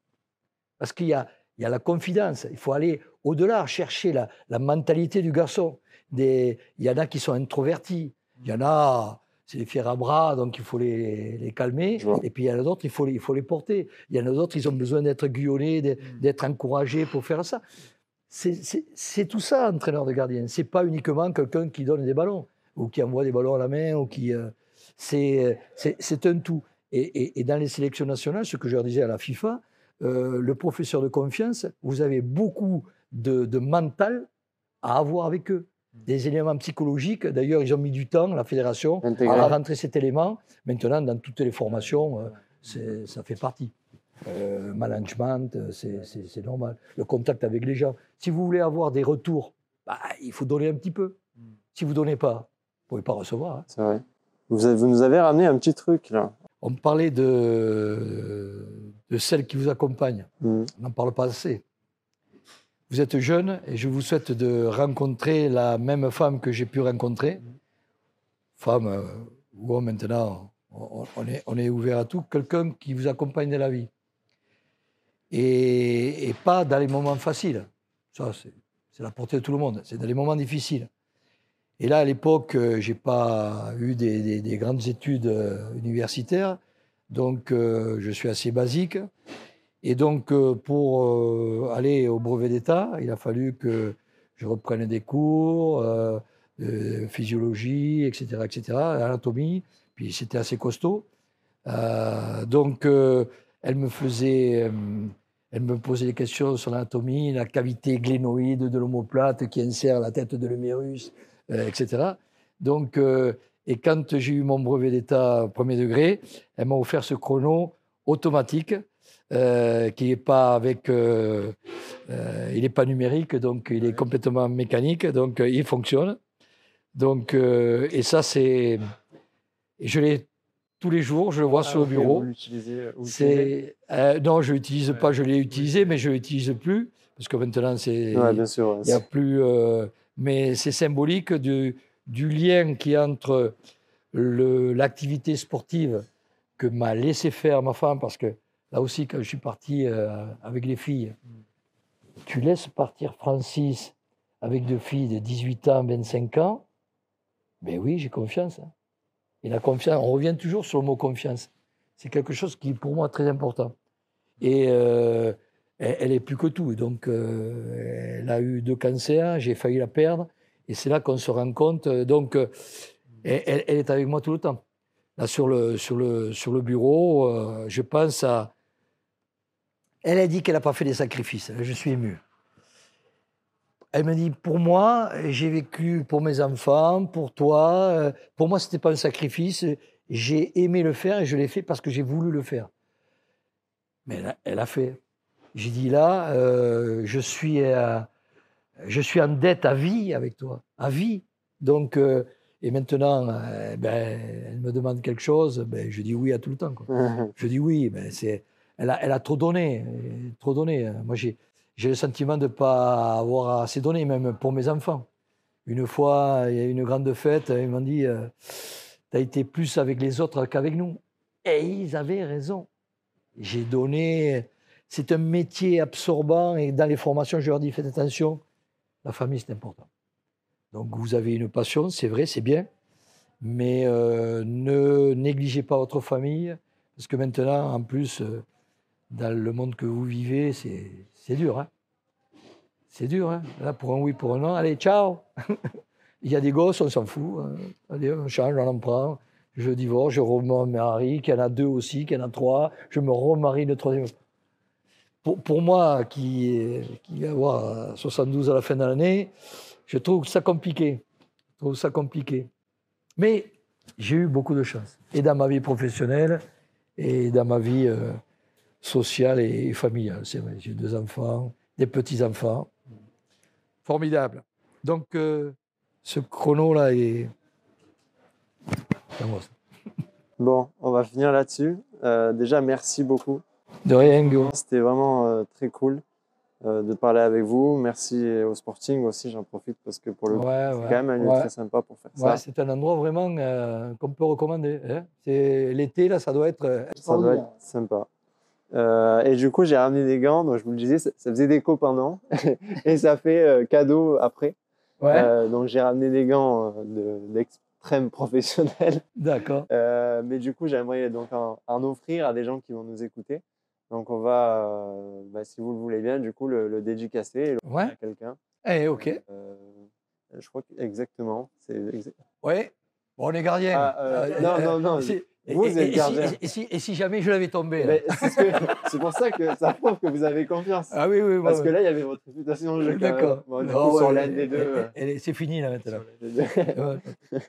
Parce qu'il y a, il y a la confidence. Il faut aller au-delà, chercher la, la mentalité du garçon. Des, il y en a qui sont introvertis. Il y en a, c'est des fiers à bras, donc il faut les, les calmer. Et puis il y en a d'autres, il faut, les- il faut les porter. Il y en a d'autres, ils ont besoin d'être guillonnés, d'être- d'être encouragés pour faire ça. C'est- tout ça, entraîneur de gardien. C'est pas uniquement quelqu'un qui donne des ballons ou qui envoie des ballons à la main ou qui. euh, c'est c'est- c'est un tout. Et, et- et dans les sélections nationales, ce que je leur disais à la FIFA, euh, le professeur de confiance, vous avez beaucoup de, de mental à avoir avec eux. Des éléments psychologiques. D'ailleurs, ils ont mis du temps, la fédération, Intégrer. à rentrer cet élément. Maintenant, dans toutes les formations, euh, ça fait partie. Euh, management, euh, c'est- normal. Le contact avec les gens. Si vous voulez avoir des retours, bah, il faut donner un petit peu. Si vous ne donnez pas, vous ne pouvez pas recevoir. hein. C'est vrai. Vous, avez- vous nous avez ramené un petit truc là. On parlait de, de celles qui vous accompagnent. Mhm. On n'en parle pas assez. Vous êtes jeune et je vous souhaite de rencontrer la même femme que j'ai pu rencontrer. Femme euh, ou maintenant, on, est, ouvert à tout. Quelqu'un qui vous accompagne dans la vie. Et, pas dans les moments faciles. Ça, c'est la portée de tout le monde. C'est dans les moments difficiles. Et là, à l'époque, euh, j'ai pas eu des, des- des grandes études euh, universitaires, donc je suis assez basique. Et donc, euh, pour euh, aller au brevet d'État, il a fallu que je reprenne des cours, euh, de physiologie, etc., etc., anatomie. Puis c'était assez costaud. Euh, donc, euh, elle me faisait, euh, elle me posait des questions sur l'anatomie, la cavité glénoïde de l'omoplate qui insère la tête de l'humérus, euh, etc. Donc, euh, et quand j'ai eu mon brevet d'État premier degré, elle m'a offert ce chrono automatique euh, qui n'est pas avec, euh, euh, il n'est pas numérique, donc il est complètement mécanique, donc il fonctionne. Donc, et ça, c'est, je l'ai tous les jours, je le vois sur le bureau. C'est, non, je l'utilise pas, je l'ai utilisé, mais je l'utilise plus parce que maintenant c'est, ouais. il y a plus, mais c'est symbolique du, du lien qui est entre l'activité sportive que m'a laissé faire ma femme, parce que là aussi, quand je suis parti euh, avec les filles, tu laisses partir Francis avec deux filles de 18 ans, 25 ans, ben oui, j'ai confiance. hein. Et la confiance, on revient toujours sur le mot confiance. C'est quelque chose qui, pour moi, est très important. Et euh, elle, est plus que tout. Donc, euh, elle a eu deux cancers, j'ai failli la perdre. Et c'est là qu'on se rend compte. Donc, elle, elle- est avec moi tout le temps. Là, sur le, sur le, sur le bureau, je pense à. Elle a dit qu'elle n'a pas fait des sacrifices. Je suis ému. Elle me dit Pour moi, j'ai vécu pour mes enfants, pour toi. euh, Pour moi, ce n'était pas un sacrifice. J'ai aimé le faire et je l'ai fait parce que j'ai voulu le faire. Mais elle a, elle a fait. J'ai dit Là, euh, je, suis, euh, je suis en dette à vie avec toi. À vie. Donc. euh, et maintenant, euh, ben, elle me demande quelque chose, ben, je dis oui à tout le temps. quoi. Je dis oui, ben, c'est, elle, a, trop donné, euh, trop donné. Moi, j'ai, le sentiment de ne pas avoir assez donné, même pour mes enfants. Une fois, il y a eu une grande fête, ils m'ont dit, tu as été plus avec les autres qu'avec nous. Et ils avaient raison. J'ai donné, c'est un métier absorbant et dans les formations, je leur dis, faites attention, la famille, c'est important. Donc vous avez une passion, c'est vrai, c'est bien, mais euh, ne négligez pas votre famille, parce que maintenant, en plus, euh, dans le monde que vous vivez, c'est dur. Hein c'est dur. Hein Là, pour un oui, pour un non, allez, ciao Il y a des gosses, on s'en fout. hein. Allez, on change, on en prend. Je divorce, je remarie, qu'il y en a deux aussi, qu'il y en a trois. Je me remarie le troisième. Pour, pour moi, qui, qui va avoir 72 à la fin de l'année, je trouve ça compliqué. Je trouve ça compliqué. Mais j'ai eu beaucoup de chance. Et dans ma vie professionnelle, et dans ma vie euh, sociale et familiale. C'est vrai, j'ai deux enfants, des petits-enfants. Formidable. Donc, euh, ce chrono-là est. Bon, on va finir là-dessus. Euh, déjà, merci beaucoup. De rien, Guillaume. C'était vraiment euh, très cool euh, de parler avec vous. Merci au Sporting aussi, j'en profite parce que pour le coup, Ouais, c'est ouais, quand même un lieu ouais. très sympa pour faire Ouais, ça. c'est un endroit vraiment euh, qu'on peut recommander. hein. C'est l'été là, ça doit être. Ça doit extraordinaire. être sympa. Euh, et du coup, j'ai ramené des gants, donc je vous le disais, ça, ça faisait déco pendant et ça fait euh, cadeau après. Ouais, Euh, donc j'ai ramené des gants euh, de- d'extrême professionnel. d'accord. Mais du coup, j'aimerais donc en, en offrir à des gens qui vont nous écouter. Donc on va, bah, si vous le voulez bien, du coup, le, le dédicacer et l'offrir Ouais, à quelqu'un. eh, ok. Je crois que exactement. C'est exa- Ouais. Bon, on est gardien. Ah, euh, non, non, non, si- vous et, êtes et- et si- gardien. et si, et si jamais je l'avais tombé Mais c'est ce pour ça que ça prouve que vous avez confiance. Ah oui, oui, Parce ouais, que là, il y avait votre réputation en jeu. D'accord. Bon, Non, coup, sur ouais, l'un des deux. euh, C'est fini là maintenant. Ouais.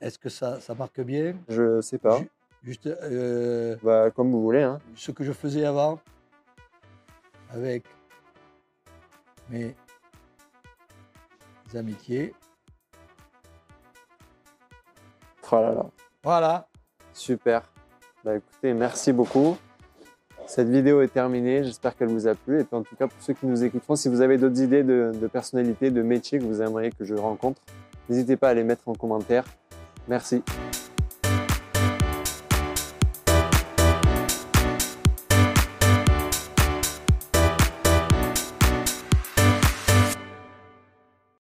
Est-ce que ça, ça marque bien? Je sais pas. Ju- Juste euh, Bah, comme vous voulez. Hein. ce que je faisais avant avec mes amitiés. Oh là là. Voilà. Super. Bah écoutez, merci beaucoup. Cette vidéo est terminée. J'espère qu'elle vous a plu. Et puis en tout cas, pour ceux qui nous écouteront, si vous avez d'autres idées de, de personnalités, de métiers que vous aimeriez que je rencontre, n'hésitez pas à les mettre en commentaire. Merci.